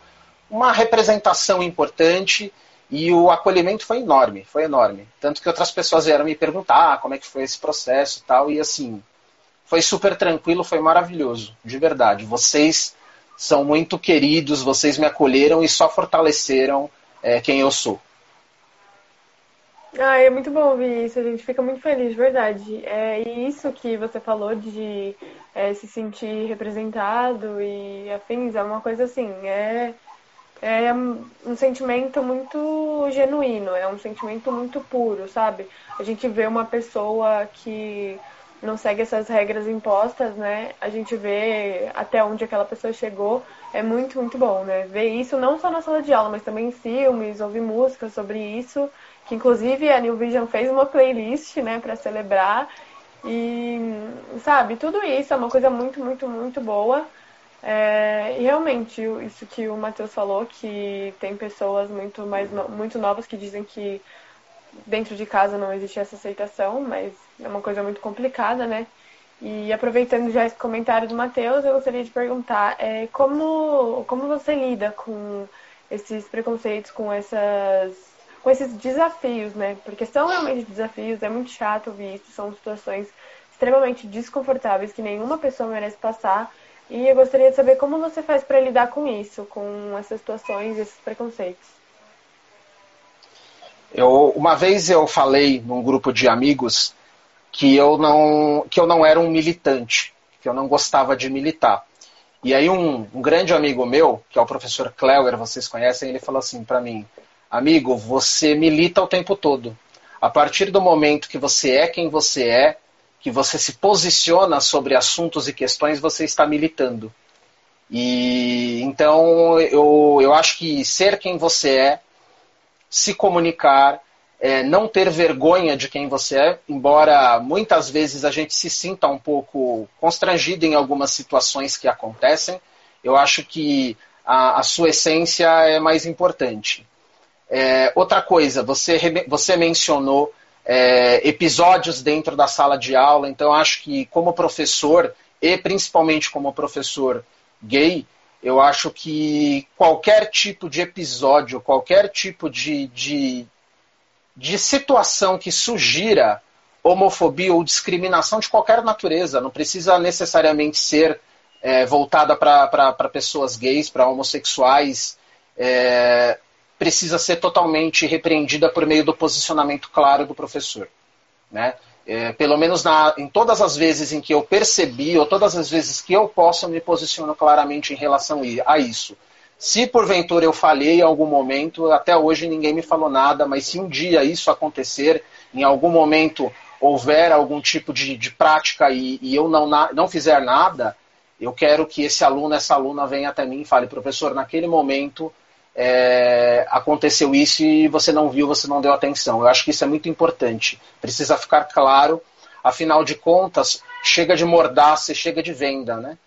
uma representação importante e o acolhimento foi enorme, foi enorme. Tanto que outras pessoas vieram me perguntar como é que foi esse processo e tal, e assim, foi super tranquilo, foi maravilhoso, de verdade. Vocês são muito queridos, vocês me acolheram e só fortaleceram é, quem eu sou. Ah, é muito bom ouvir isso, a gente fica muito feliz, de verdade. É, e isso que você falou de é, se sentir representado e afins, é uma coisa assim, é, é um sentimento muito genuíno, é um sentimento muito puro, sabe? A gente vê uma pessoa que não segue essas regras impostas, né? A gente vê até onde aquela pessoa chegou. É muito, muito bom, né? Ver isso não só na sala de aula, mas também em filmes, ouvir músicas sobre isso. Que inclusive a New Vision fez uma playlist, né, para celebrar. E, sabe, tudo isso é uma coisa muito, muito, muito boa. É, e realmente, isso que o Matheus falou, que tem pessoas muito mais muito novas que dizem que dentro de casa não existe essa aceitação, mas é uma coisa muito complicada, né? E aproveitando já esse comentário do Matheus, eu gostaria de perguntar é, como, como você lida com esses preconceitos, com, essas, com esses desafios, né? Porque são realmente desafios, é muito chato ouvir isso, são situações extremamente desconfortáveis que nenhuma pessoa merece passar. E eu gostaria de saber como você faz para lidar com isso, com essas situações, esses preconceitos. Eu, uma vez eu falei num grupo de amigos que eu não que eu não era um militante, que eu não gostava de militar. E aí um, um grande amigo meu, que é o professor Cleuer, vocês conhecem, ele falou assim para mim: "Amigo, você milita o tempo todo. A partir do momento que você é quem você é, que você se posiciona sobre assuntos e questões, você está militando. E então eu, eu acho que ser quem você é, se comunicar, é, não ter vergonha de quem você é, embora muitas vezes a gente se sinta um pouco constrangido em algumas situações que acontecem, eu acho que a, a sua essência é mais importante. É, outra coisa, você, você mencionou é, episódios dentro da sala de aula, então acho que como professor, e principalmente como professor gay, eu acho que qualquer tipo de episódio, qualquer tipo de, de, de situação que sugira homofobia ou discriminação de qualquer natureza, não precisa necessariamente ser é, voltada para pessoas gays, para homossexuais, é, precisa ser totalmente repreendida por meio do posicionamento claro do professor. Né? É, pelo menos na, em todas as vezes em que eu percebi, ou todas as vezes que eu posso, eu me posiciono claramente em relação a isso. Se porventura eu falhei em algum momento, até hoje ninguém me falou nada, mas se um dia isso acontecer, em algum momento houver algum tipo de, de prática e, e eu não, na, não fizer nada, eu quero que esse aluno, essa aluna venha até mim e fale, professor, naquele momento é, aconteceu isso e você não viu, você não deu atenção. Eu acho que isso é muito importante. Precisa ficar claro. Afinal de contas, chega de mordaça e chega de venda, né?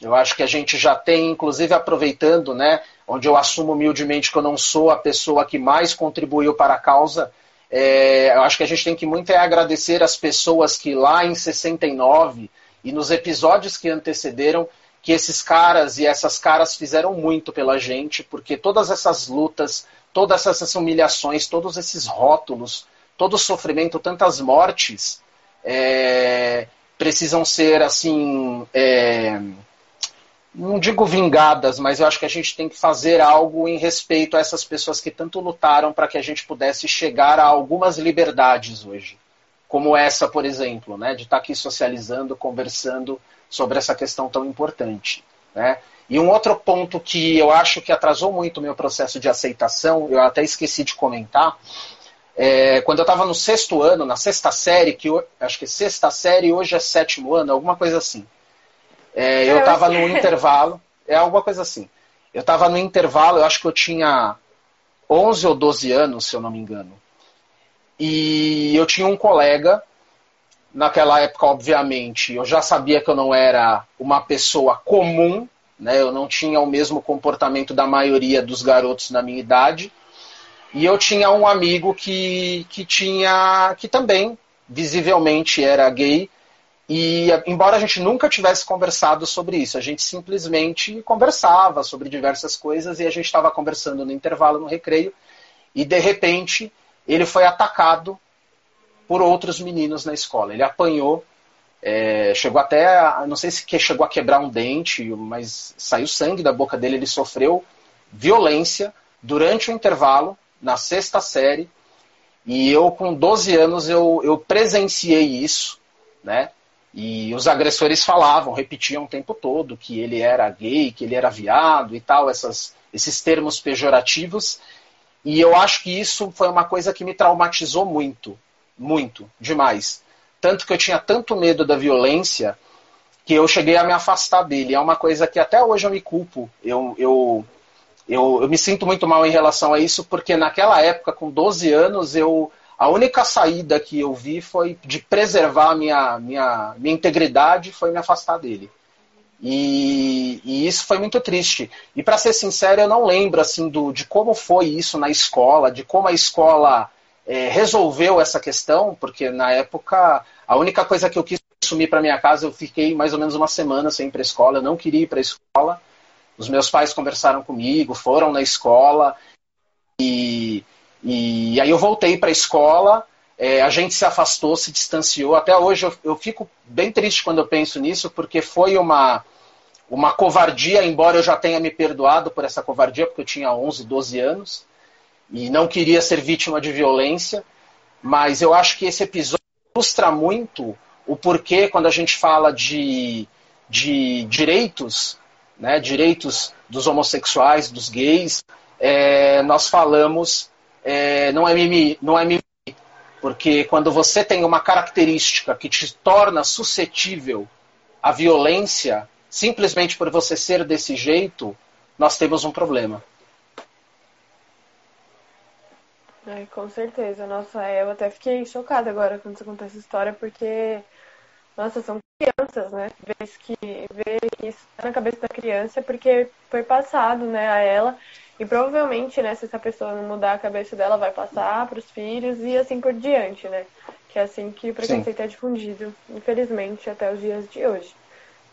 Eu acho que a gente já tem, inclusive aproveitando, né, onde eu assumo humildemente que eu não sou a pessoa que mais contribuiu para a causa, é, eu acho que a gente tem que muito é agradecer as pessoas que lá em 69 e nos episódios que antecederam que esses caras e essas caras fizeram muito pela gente, porque todas essas lutas, todas essas humilhações, todos esses rótulos, todo o sofrimento, tantas mortes, é, precisam ser assim. É, não digo vingadas, mas eu acho que a gente tem que fazer algo em respeito a essas pessoas que tanto lutaram para que a gente pudesse chegar a algumas liberdades hoje. Como essa, por exemplo, né, de estar aqui socializando, conversando sobre essa questão tão importante. Né? E um outro ponto que eu acho que atrasou muito o meu processo de aceitação, eu até esqueci de comentar, é, quando eu estava no sexto ano, na sexta série, que eu, acho que sexta série hoje é sétimo ano, alguma coisa assim. É, eu estava no intervalo, é alguma coisa assim. Eu estava no intervalo, eu acho que eu tinha 11 ou 12 anos, se eu não me engano. E eu tinha um colega Naquela época, obviamente, eu já sabia que eu não era uma pessoa comum, né? eu não tinha o mesmo comportamento da maioria dos garotos na minha idade. E eu tinha um amigo que, que tinha que também visivelmente era gay e embora a gente nunca tivesse conversado sobre isso, a gente simplesmente conversava sobre diversas coisas e a gente estava conversando no intervalo, no recreio, e de repente ele foi atacado por outros meninos na escola. Ele apanhou, é, chegou até, a, não sei se que chegou a quebrar um dente, mas saiu sangue da boca dele. Ele sofreu violência durante o intervalo, na sexta série. E eu, com 12 anos, eu, eu presenciei isso, né? E os agressores falavam, repetiam o tempo todo que ele era gay, que ele era viado e tal, essas, esses termos pejorativos. E eu acho que isso foi uma coisa que me traumatizou muito, muito, demais. Tanto que eu tinha tanto medo da violência que eu cheguei a me afastar dele. É uma coisa que até hoje eu me culpo. Eu, eu, eu, eu me sinto muito mal em relação a isso, porque naquela época, com 12 anos, eu a única saída que eu vi foi de preservar minha, minha, minha integridade, foi me afastar dele. E, e, isso foi muito triste. E para ser sincero, eu não lembro assim do, de como foi isso na escola, de como a escola é, resolveu essa questão, porque na época a única coisa que eu quis assumir para minha casa, eu fiquei mais ou menos uma semana sem ir para a escola, eu não queria ir para a escola. Os meus pais conversaram comigo, foram na escola e, e aí eu voltei para a escola. É, a gente se afastou, se distanciou. Até hoje eu, eu fico bem triste quando eu penso nisso, porque foi uma, uma covardia, embora eu já tenha me perdoado por essa covardia, porque eu tinha 11, 12 anos e não queria ser vítima de violência, mas eu acho que esse episódio ilustra muito o porquê quando a gente fala de, de direitos, né, direitos dos homossexuais, dos gays, é, nós falamos é, não é mimimi, não é mimimi, porque quando você tem uma característica que te torna suscetível à violência, simplesmente por você ser desse jeito, nós temos um problema. É, com certeza. Nossa, eu até fiquei chocada agora quando você contou essa história, porque, nossa, são crianças, né? Vez que ver isso tá na cabeça da criança, porque foi passado, né, a ela. E provavelmente, né, se essa pessoa não mudar a cabeça dela, vai passar para os filhos e assim por diante, né? Que é assim que o preconceito Sim. é difundido, infelizmente, até os dias de hoje.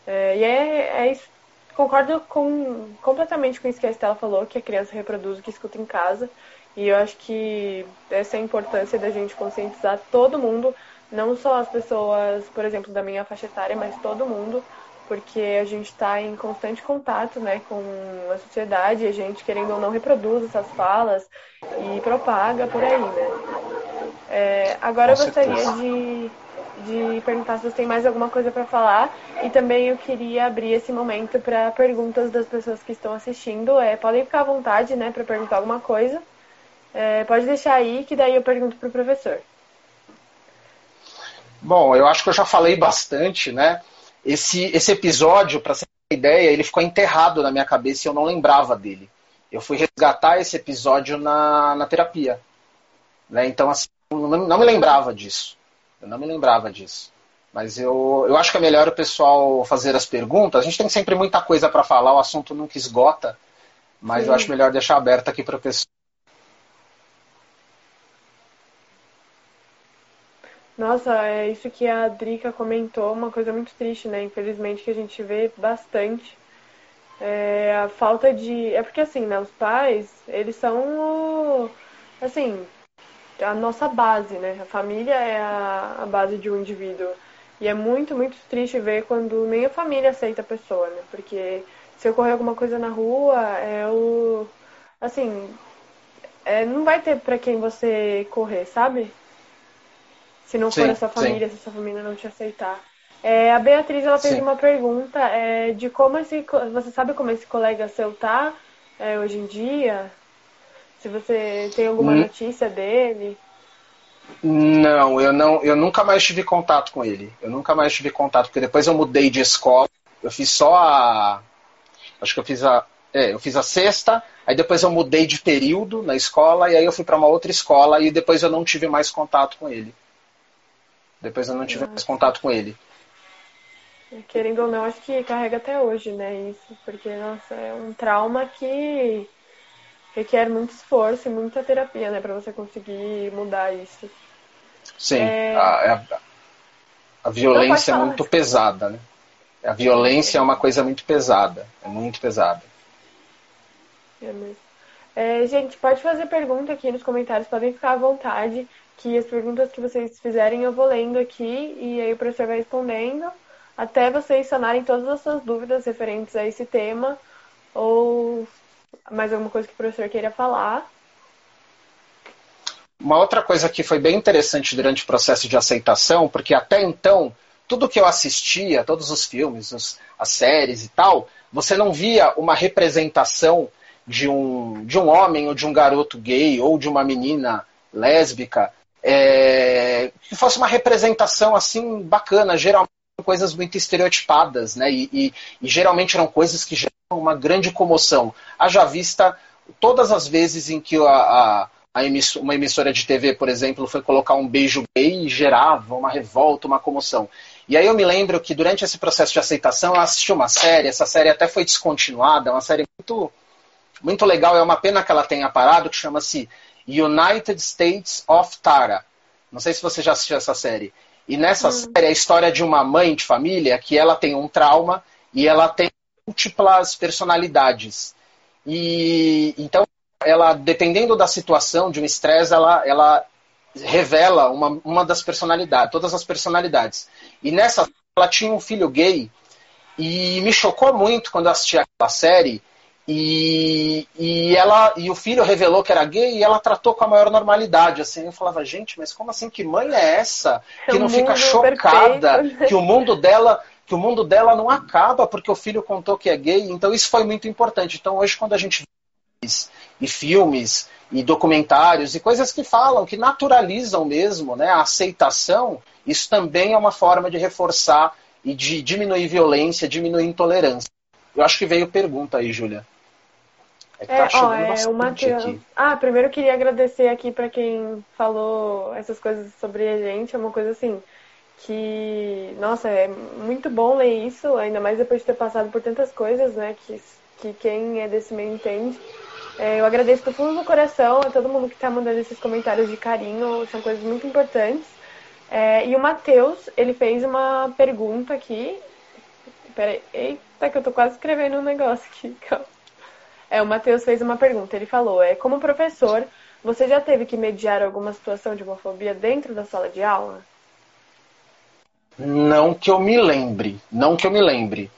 É, e é, é isso. Concordo com, completamente com isso que a Estela falou, que a criança reproduz o que escuta em casa. E eu acho que essa é a importância da gente conscientizar todo mundo, não só as pessoas, por exemplo, da minha faixa etária, mas todo mundo, porque a gente está em constante contato né, com a sociedade, a gente, querendo ou não, reproduz essas falas e propaga por aí, né? É, agora eu gostaria de, de perguntar se você tem mais alguma coisa para falar e também eu queria abrir esse momento para perguntas das pessoas que estão assistindo. É, podem ficar à vontade né, para perguntar alguma coisa. É, pode deixar aí que daí eu pergunto para o professor. Bom, eu acho que eu já falei bastante, né? Esse, esse episódio, para ser uma ideia, ele ficou enterrado na minha cabeça e eu não lembrava dele. Eu fui resgatar esse episódio na, na terapia. Né? Então, assim, não, não me lembrava disso. Eu não me lembrava disso. Mas eu, eu acho que é melhor o pessoal fazer as perguntas. A gente tem sempre muita coisa para falar, o assunto nunca esgota. Mas Sim. eu acho melhor deixar aberto aqui para o pessoal. Nossa, é isso que a Drica comentou, uma coisa muito triste, né? Infelizmente que a gente vê bastante. É a falta de. É porque assim, né? Os pais, eles são o... assim, a nossa base, né? A família é a, a base de um indivíduo. E é muito, muito triste ver quando nem a família aceita a pessoa, né? Porque se ocorrer alguma coisa na rua, é o. Assim, é, não vai ter para quem você correr, sabe? Se não sim, for a sua família, sim. se a sua família não te aceitar. É, a Beatriz ela fez sim. uma pergunta é, de como esse. Você sabe como esse colega seu tá é, hoje em dia? Se você tem alguma hum. notícia dele? Não, eu não, eu nunca mais tive contato com ele. Eu nunca mais tive contato, porque depois eu mudei de escola. Eu fiz só a. Acho que eu fiz a. É, eu fiz a sexta, aí depois eu mudei de período na escola, e aí eu fui para uma outra escola, e depois eu não tive mais contato com ele. Depois eu não tive mais contato com ele. Querendo ou não, acho que carrega até hoje, né? Isso, porque, nossa, é um trauma que requer muito esforço e muita terapia, né, para você conseguir mudar isso. Sim, é... a, a, a, violência é muito pesada, né? A violência é uma coisa muito pesada, é muito pesada. É mesmo. É, gente, pode fazer pergunta aqui nos comentários, podem ficar à vontade, que as perguntas que vocês fizerem eu vou lendo aqui e aí o professor vai respondendo, até vocês sanarem todas as suas dúvidas referentes a esse tema ou mais alguma coisa que o professor queira falar? Uma outra coisa que foi bem interessante durante o processo de aceitação, porque até então, tudo que eu assistia, todos os filmes, os, as séries e tal, você não via uma representação de um, de um homem ou de um garoto gay ou de uma menina lésbica é, que fosse uma representação assim bacana. Geralmente coisas muito estereotipadas, né? E, e, e, geralmente eram coisas que geram uma grande comoção. Haja vista todas as vezes em que a, a, a uma emissora de TV, por exemplo, foi colocar um beijo gay e gerava uma revolta, uma comoção. E aí eu me lembro que durante esse processo de aceitação eu assisti uma série, essa série até foi descontinuada, uma série muito, muito legal, é uma pena que ela tenha parado, que chama-se United States of Tara. Não sei se você já assistiu essa série. E nessa hum. série é a história de uma mãe de família que ela tem um trauma e ela tem múltiplas personalidades. E então ela, dependendo da situação, de um estresse, ela, ela revela uma, uma das personalidades, todas as personalidades. E nessa ela tinha um filho gay e me chocou muito quando eu assisti aquela série e, e ela e o filho revelou que era gay e ela tratou com a maior normalidade. Assim, eu falava, gente, mas como assim? Que mãe é essa? Que não fica chocada? Perfeito. Que o mundo dela que o mundo dela não acaba porque o filho contou que é gay. Então isso foi muito importante. Então hoje quando a gente vê e filmes e documentários e coisas que falam, que naturalizam mesmo, né, a aceitação, isso também é uma forma de reforçar e de diminuir violência, diminuir intolerância. Eu acho que veio pergunta aí, Júlia. É, tá ó, é o Matheus. Ah, primeiro eu queria agradecer aqui para quem falou essas coisas sobre a gente. É uma coisa assim que, nossa, é muito bom ler isso, ainda mais depois de ter passado por tantas coisas, né? Que, que quem é desse meio entende. É, eu agradeço do fundo do coração a todo mundo que está mandando esses comentários de carinho, são coisas muito importantes. É, e o Matheus, ele fez uma pergunta aqui. Peraí, eita, que eu tô quase escrevendo um negócio aqui, calma. É, o Matheus fez uma pergunta. Ele falou: é, como professor, você já teve que mediar alguma situação de homofobia dentro da sala de aula? Não que eu me lembre, não que eu me lembre.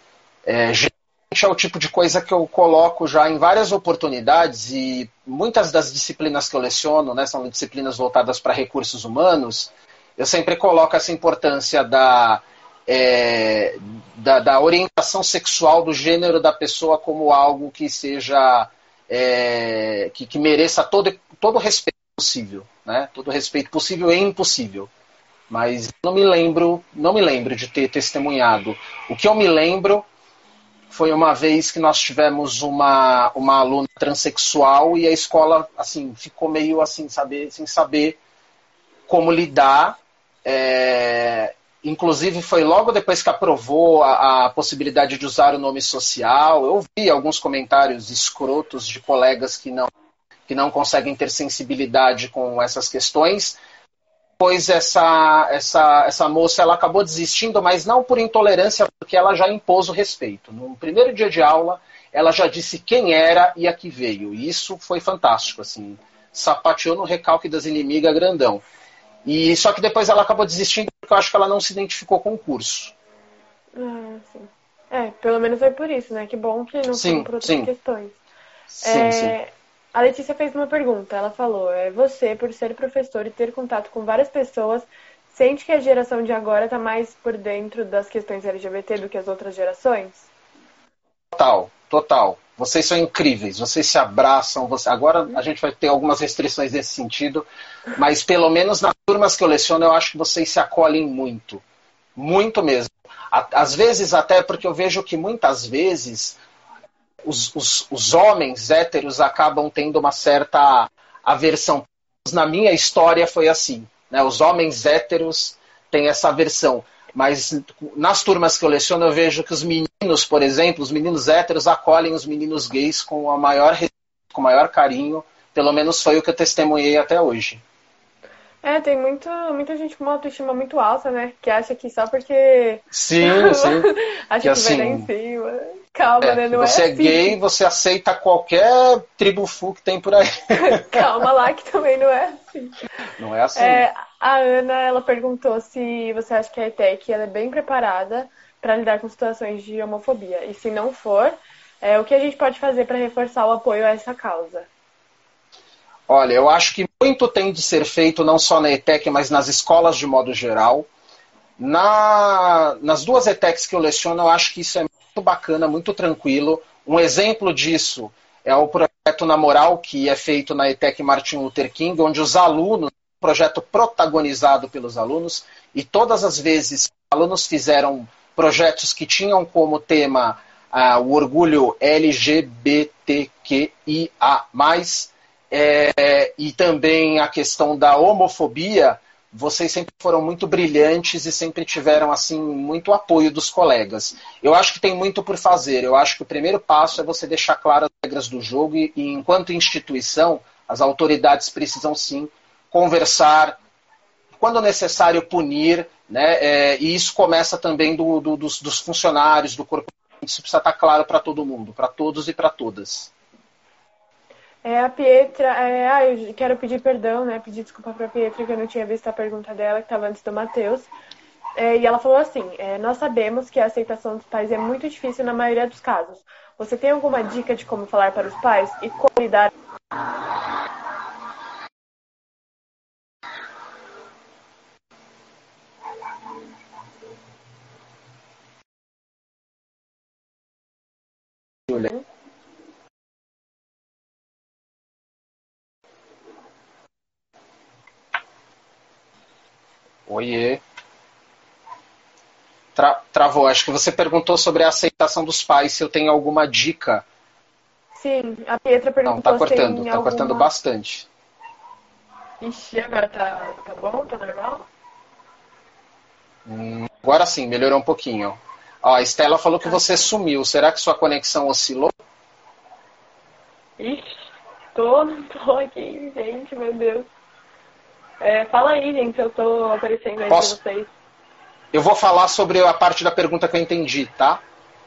É, é o tipo de coisa que eu coloco já em várias oportunidades e muitas das disciplinas que eu leciono né, são disciplinas voltadas para recursos humanos. Eu sempre coloco essa importância da, é, da, da, orientação sexual do gênero da pessoa como algo que seja é, que, que, mereça todo todo respeito possível, né? Todo respeito possível e impossível. Mas não me lembro, não me lembro de ter testemunhado. O que eu me lembro foi uma vez que nós tivemos uma, uma aluna transexual e a escola assim ficou meio assim saber sem saber como lidar é, inclusive foi logo depois que aprovou a, a, possibilidade de usar o nome social eu vi alguns comentários escrotos de colegas que não que não conseguem ter sensibilidade com essas questões depois essa, essa, essa moça ela acabou desistindo, mas não por intolerância, porque ela já impôs o respeito. No primeiro dia de aula, ela já disse quem era e a que veio. E isso foi fantástico, assim. Sapateou no recalque das inimigas grandão. E só que depois ela acabou desistindo porque eu acho que ela não se identificou com o curso. Ah, sim. É, pelo menos foi por isso, né? Que bom que não sim, por outras sim. questões. Sim, é, sim. A Letícia fez uma pergunta. Ela falou: é, você, por ser professor e ter contato com várias pessoas, sente que a geração de agora está mais por dentro das questões LGBT do que as outras gerações? Total, total. Vocês são incríveis, vocês se abraçam. Você... Agora a gente vai ter algumas restrições nesse sentido, mas pelo menos nas turmas que eu leciono, eu acho que vocês se acolhem muito. Muito mesmo. Às vezes, até porque eu vejo que muitas vezes os, os, os homens héteros acabam tendo uma certa aversão. Na minha história foi assim. Né? Os homens héteros têm essa aversão. Mas nas turmas que eu leciono, eu vejo que os meninos, por exemplo, os meninos héteros acolhem os meninos gays com a maior com maior carinho. Pelo menos foi o que eu testemunhei até hoje. É, tem muito, muita gente com uma autoestima muito alta, né? Que acha que só porque. Sim, sim. acha que, que assim, vai dar em cima. Calma, é, né? Não você é, é assim. gay, você aceita qualquer tribo fu que tem por aí. Calma lá, que também não é assim. Não é assim. É, a Ana, ela perguntou se você acha que a ETEC ela é bem preparada para lidar com situações de homofobia. E se não for, é, o que a gente pode fazer para reforçar o apoio a essa causa? Olha, eu acho que muito tem de ser feito não só na ETEC, mas nas escolas de modo geral. Na, nas duas ETECs que eu leciono, eu acho que isso é muito bacana, muito tranquilo. Um exemplo disso é o projeto Na Moral, que é feito na ETEC Martin Luther King, onde os alunos, um projeto protagonizado pelos alunos, e todas as vezes alunos fizeram projetos que tinham como tema ah, o orgulho LGBTQIA, é, e também a questão da homofobia, vocês sempre foram muito brilhantes e sempre tiveram assim muito apoio dos colegas. Eu acho que tem muito por fazer. Eu acho que o primeiro passo é você deixar claras as regras do jogo e, e enquanto instituição, as autoridades precisam sim conversar, quando necessário punir, né? É, e isso começa também do, do, dos, dos funcionários, do corpo. Isso precisa estar claro para todo mundo, para todos e para todas. É, a Pietra, é, ah, eu quero pedir perdão, né? Pedir desculpa para a Pietra que eu não tinha visto a pergunta dela, que estava antes do Matheus. É, e ela falou assim: é, Nós sabemos que a aceitação dos pais é muito difícil na maioria dos casos. Você tem alguma dica de como falar para os pais e como lidar? Oiê. Tra travou. Acho que você perguntou sobre a aceitação dos pais, se eu tenho alguma dica. Sim, a Pietra perguntou Não, tá cortando, tá alguma... cortando bastante. Ixi, agora tá, tá bom? Tá normal? Hum, agora sim, melhorou um pouquinho. Ó, a Estela falou que você sumiu. Será que sua conexão oscilou? Ixi, tô, tô aqui, gente, meu Deus. É, fala aí, gente, eu tô aparecendo aí pra vocês. Eu vou falar sobre a parte da pergunta que eu entendi, tá?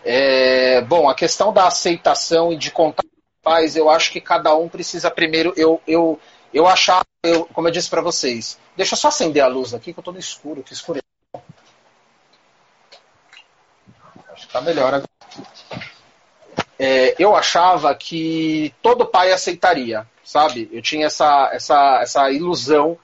É, bom, a questão da aceitação e de contar com os pais, eu acho que cada um precisa primeiro. Eu, eu, eu achar, eu, como eu disse para vocês, deixa eu só acender a luz aqui que eu tô no escuro, que escuro. Tá melhor agora. É, eu achava que todo pai aceitaria, sabe? Eu tinha essa, essa, essa ilusão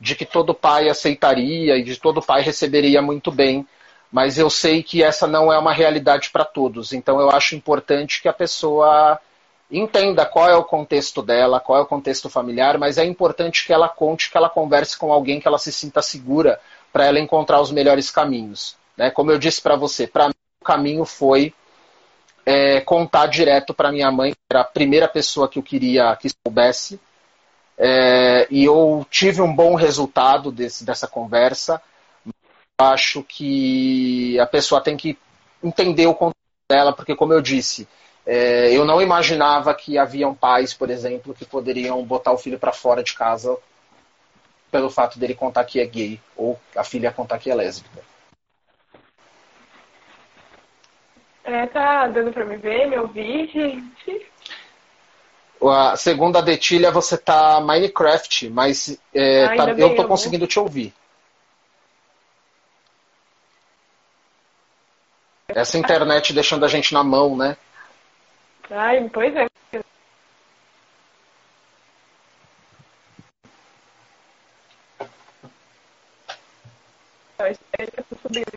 de que todo pai aceitaria e de todo pai receberia muito bem, mas eu sei que essa não é uma realidade para todos. Então eu acho importante que a pessoa entenda qual é o contexto dela, qual é o contexto familiar, mas é importante que ela conte, que ela converse com alguém que ela se sinta segura para ela encontrar os melhores caminhos. Né? Como eu disse para você, para mim o caminho foi é, contar direto para minha mãe, que era a primeira pessoa que eu queria que soubesse, é, e eu tive um bom resultado desse, dessa conversa. Acho que a pessoa tem que entender o contexto dela, porque, como eu disse, é, eu não imaginava que haviam pais, por exemplo, que poderiam botar o filho para fora de casa pelo fato dele contar que é gay, ou a filha contar que é lésbica. É, tá dando pra me ver, me ouvir, gente? A segunda detilha você tá Minecraft, mas é, tá, eu tô conseguindo te ouvir. Essa internet deixando a gente na mão, né? Ai, pois é.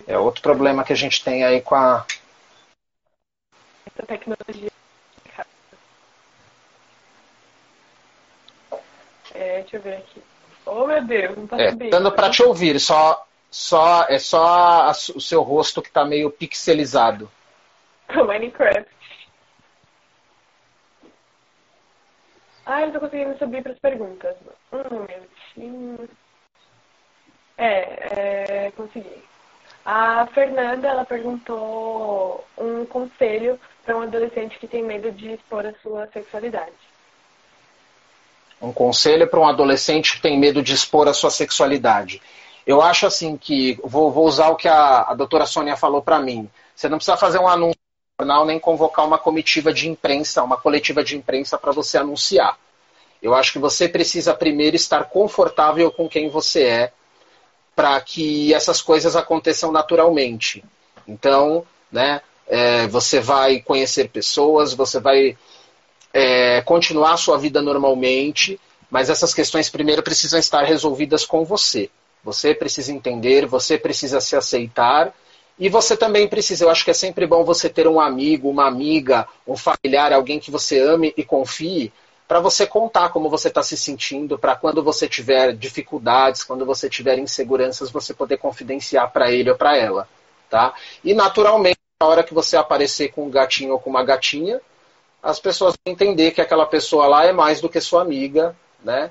É outro problema que a gente tem aí com a. Essa tecnologia. É, deixa eu ver aqui. Oh, meu Deus, não tá é, subindo. Dando pra te ouvir, só, só, é só a, o seu rosto que tá meio pixelizado. Minecraft. Ah, eu tô conseguindo subir para as perguntas. Um minutinho. É, é, consegui. A Fernanda, ela perguntou um conselho para um adolescente que tem medo de expor a sua sexualidade. Um conselho para um adolescente que tem medo de expor a sua sexualidade. Eu acho assim que, vou, vou usar o que a, a doutora Sônia falou para mim. Você não precisa fazer um anúncio no jornal nem convocar uma comitiva de imprensa, uma coletiva de imprensa para você anunciar. Eu acho que você precisa primeiro estar confortável com quem você é para que essas coisas aconteçam naturalmente. Então, né, é, você vai conhecer pessoas, você vai é, continuar a sua vida normalmente, mas essas questões primeiro precisam estar resolvidas com você. Você precisa entender, você precisa se aceitar e você também precisa. Eu acho que é sempre bom você ter um amigo, uma amiga, um familiar, alguém que você ame e confie, para você contar como você está se sentindo, para quando você tiver dificuldades, quando você tiver inseguranças, você poder confidenciar para ele ou para ela, tá? E naturalmente, na hora que você aparecer com um gatinho ou com uma gatinha, as pessoas entender que aquela pessoa lá é mais do que sua amiga, né?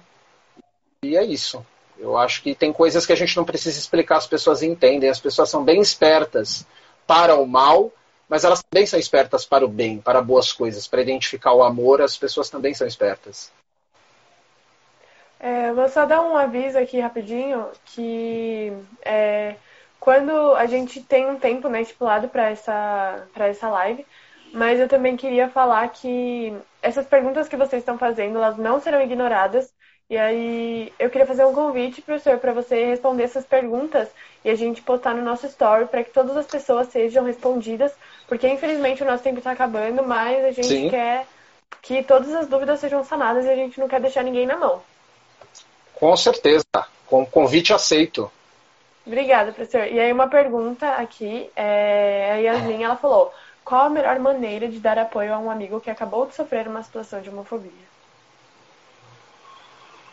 E é isso. Eu acho que tem coisas que a gente não precisa explicar, as pessoas entendem, as pessoas são bem espertas para o mal, mas elas também são espertas para o bem, para boas coisas, para identificar o amor, as pessoas também são espertas. É, vou só dar um aviso aqui rapidinho que é, quando a gente tem um tempo né, estipulado para essa, essa live, mas eu também queria falar que essas perguntas que vocês estão fazendo, elas não serão ignoradas. E aí eu queria fazer um convite para o senhor para você responder essas perguntas e a gente postar no nosso story para que todas as pessoas sejam respondidas, porque infelizmente o nosso tempo está acabando, mas a gente Sim. quer que todas as dúvidas sejam sanadas e a gente não quer deixar ninguém na mão. Com certeza, com convite aceito. Obrigada, professor. E aí uma pergunta aqui, é... a Yasmin, ela falou, qual a melhor maneira de dar apoio a um amigo que acabou de sofrer uma situação de homofobia?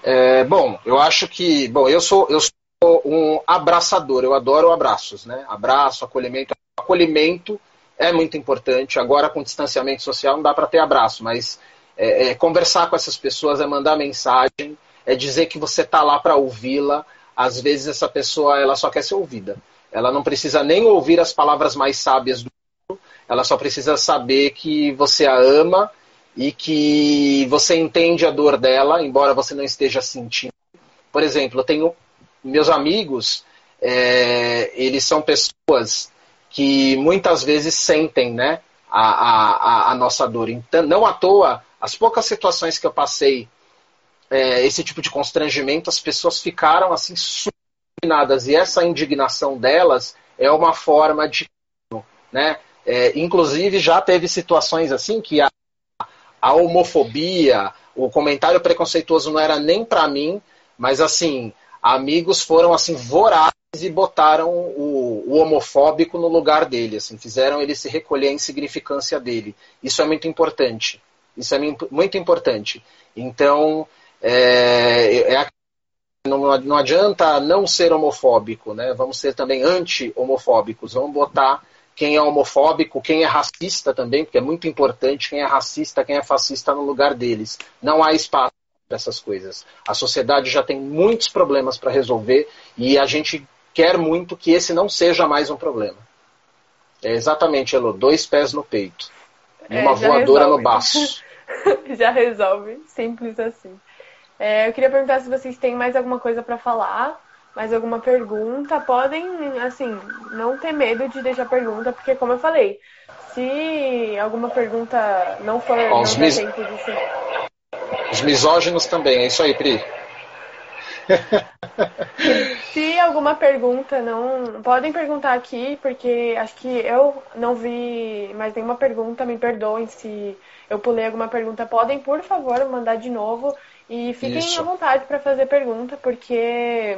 É, bom, eu acho que. Bom, eu sou, eu sou um abraçador, eu adoro abraços, né? Abraço, acolhimento. Acolhimento é muito importante. Agora, com distanciamento social, não dá para ter abraço, mas é, é, conversar com essas pessoas é mandar mensagem, é dizer que você está lá para ouvi-la. Às vezes, essa pessoa ela só quer ser ouvida. Ela não precisa nem ouvir as palavras mais sábias do ela só precisa saber que você a ama e que você entende a dor dela, embora você não esteja sentindo. Por exemplo, eu tenho meus amigos, é, eles são pessoas que muitas vezes sentem né, a, a, a, nossa dor. Então, não à toa, as poucas situações que eu passei é, esse tipo de constrangimento, as pessoas ficaram assim indignadas e essa indignação delas é uma forma de né, É, inclusive, já teve situações assim que a, a homofobia, o comentário preconceituoso não era nem para mim, mas assim, amigos foram assim vorazes e botaram o, o, homofóbico no lugar dele, assim, fizeram ele se recolher a insignificância dele. Isso é muito importante. Isso é muito importante. Então, é, é não, não adianta não ser homofóbico, né? Vamos ser também anti-homofóbicos. Vamos botar quem é homofóbico, quem é racista também, porque é muito importante quem é racista, quem é fascista no lugar deles. Não há espaço para essas coisas. A sociedade já tem muitos problemas para resolver e a gente quer muito que esse não seja mais um problema. É exatamente, Elo, dois pés no peito. É, uma voadora resolve. no baço. já resolve, simples assim. É, eu queria perguntar se vocês têm mais alguma coisa para falar, mais alguma pergunta. Podem, assim, não ter medo de deixar pergunta, porque como eu falei, se alguma pergunta não for Bom, não mis... tempo de ser... Os misóginos também, é isso aí, Pri. Se alguma pergunta não. Podem perguntar aqui, porque acho que eu não vi mais nenhuma pergunta. Me perdoem se eu pulei alguma pergunta. Podem, por favor, mandar de novo. E fiquem Isso. à vontade para fazer pergunta, porque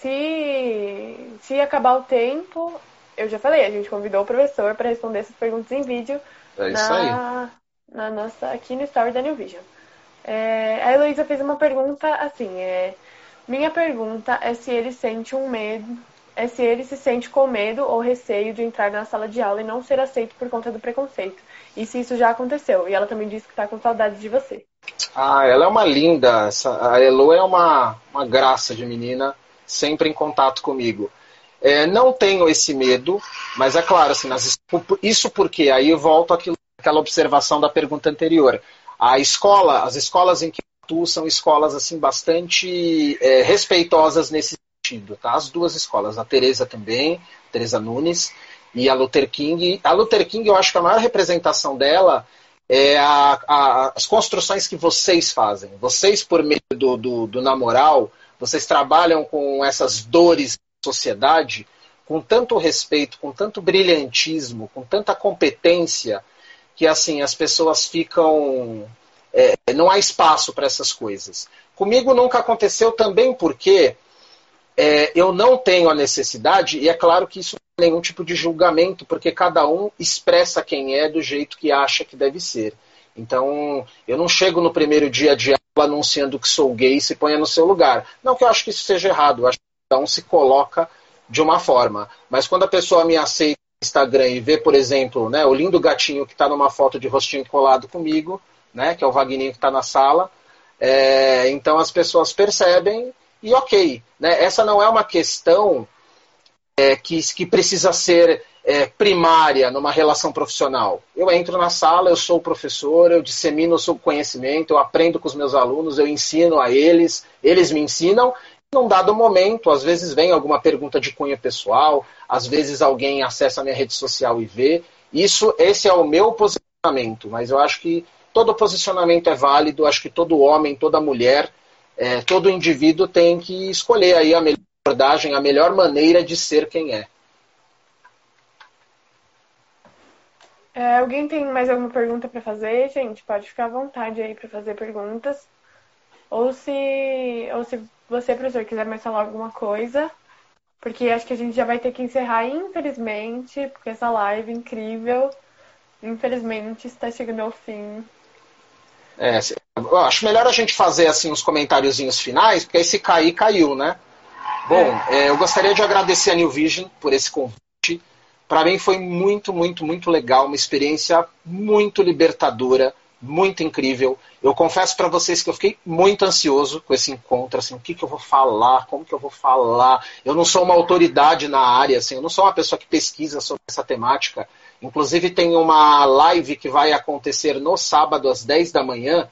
se, se acabar o tempo, eu já falei, a gente convidou o professor para responder essas perguntas em vídeo. É isso na, aí. Na nossa, aqui no Story da New Vision. É, a Heloísa fez uma pergunta assim, é, minha pergunta é se ele sente um medo, é se ele se sente com medo ou receio de entrar na sala de aula e não ser aceito por conta do preconceito. E se isso já aconteceu. E ela também disse que está com saudade de você. Ah, ela é uma linda. Essa, a Elo é uma, uma graça de menina, sempre em contato comigo. É, não tenho esse medo, mas é claro, assim, nas, isso porque aí eu volto àquilo, àquela observação da pergunta anterior. A escola, as escolas em que atuo são escolas assim bastante é, respeitosas nesse sentido, tá? As duas escolas, a Teresa também, Teresa Nunes e a Luther King. A Luther King, eu acho que a maior representação dela é a, a, as construções que vocês fazem. Vocês, por meio do, do, do namoral, vocês trabalham com essas dores da sociedade com tanto respeito, com tanto brilhantismo, com tanta competência que assim as pessoas ficam é, não há espaço para essas coisas. Comigo nunca aconteceu também porque é, eu não tenho a necessidade, e é claro que isso não é nenhum tipo de julgamento, porque cada um expressa quem é do jeito que acha que deve ser. Então, eu não chego no primeiro dia de anunciando que sou gay se ponha no seu lugar. Não que eu acho que isso seja errado, eu acho que cada um se coloca de uma forma. Mas quando a pessoa me aceita Instagram e vê, por exemplo, né, o lindo gatinho que está numa foto de rostinho colado comigo, né, que é o Vagninho que está na sala, é, então as pessoas percebem e ok. Né, essa não é uma questão é, que, que precisa ser é, primária numa relação profissional. Eu entro na sala, eu sou o professor, eu dissemino o conhecimento, eu aprendo com os meus alunos, eu ensino a eles, eles me ensinam num dado momento, às vezes vem alguma pergunta de cunho pessoal, às vezes alguém acessa a minha rede social e vê. Isso, esse é o meu posicionamento, mas eu acho que todo posicionamento é válido, acho que todo homem, toda mulher, é, todo indivíduo tem que escolher aí a melhor abordagem, a melhor maneira de ser quem é. É alguém tem mais alguma pergunta para fazer, gente? Pode ficar à vontade aí para fazer perguntas. Ou se, ou se você, professor, quiser mais falar alguma coisa, porque acho que a gente já vai ter que encerrar, infelizmente, porque essa live incrível, infelizmente, está chegando ao fim. É, acho melhor a gente fazer assim os comentáriozinhos finais, porque aí se cair, caiu, né? Bom, é. É, eu gostaria de agradecer a New Vision por esse convite. Para mim foi muito, muito, muito legal, uma experiência muito libertadora muito incrível. Eu confesso para vocês que eu fiquei muito ansioso com esse encontro, assim, o que, que eu vou falar, como que eu vou falar. Eu não sou uma autoridade na área, assim, eu não sou uma pessoa que pesquisa sobre essa temática. Inclusive tem uma live que vai acontecer no sábado às 10 da manhã,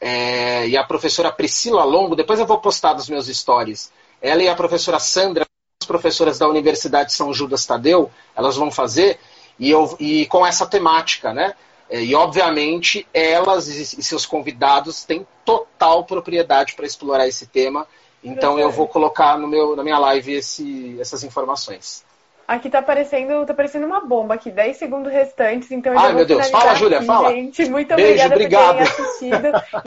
é, e a professora Priscila Longo, depois eu vou postar nos meus stories, ela e a professora Sandra, professoras da Universidade São Judas Tadeu, elas vão fazer, e, eu, e com essa temática, né? É, e, obviamente, elas e seus convidados têm total propriedade para explorar esse tema. Então, eu vou colocar no meu, na minha live esse, essas informações. Aqui tá aparecendo, tá aparecendo uma bomba aqui, 10 segundos restantes, então eu Ai, meu Deus, fala, Júlia, fala. Gente, muito Beijo, obrigada obrigado. por terem assistido.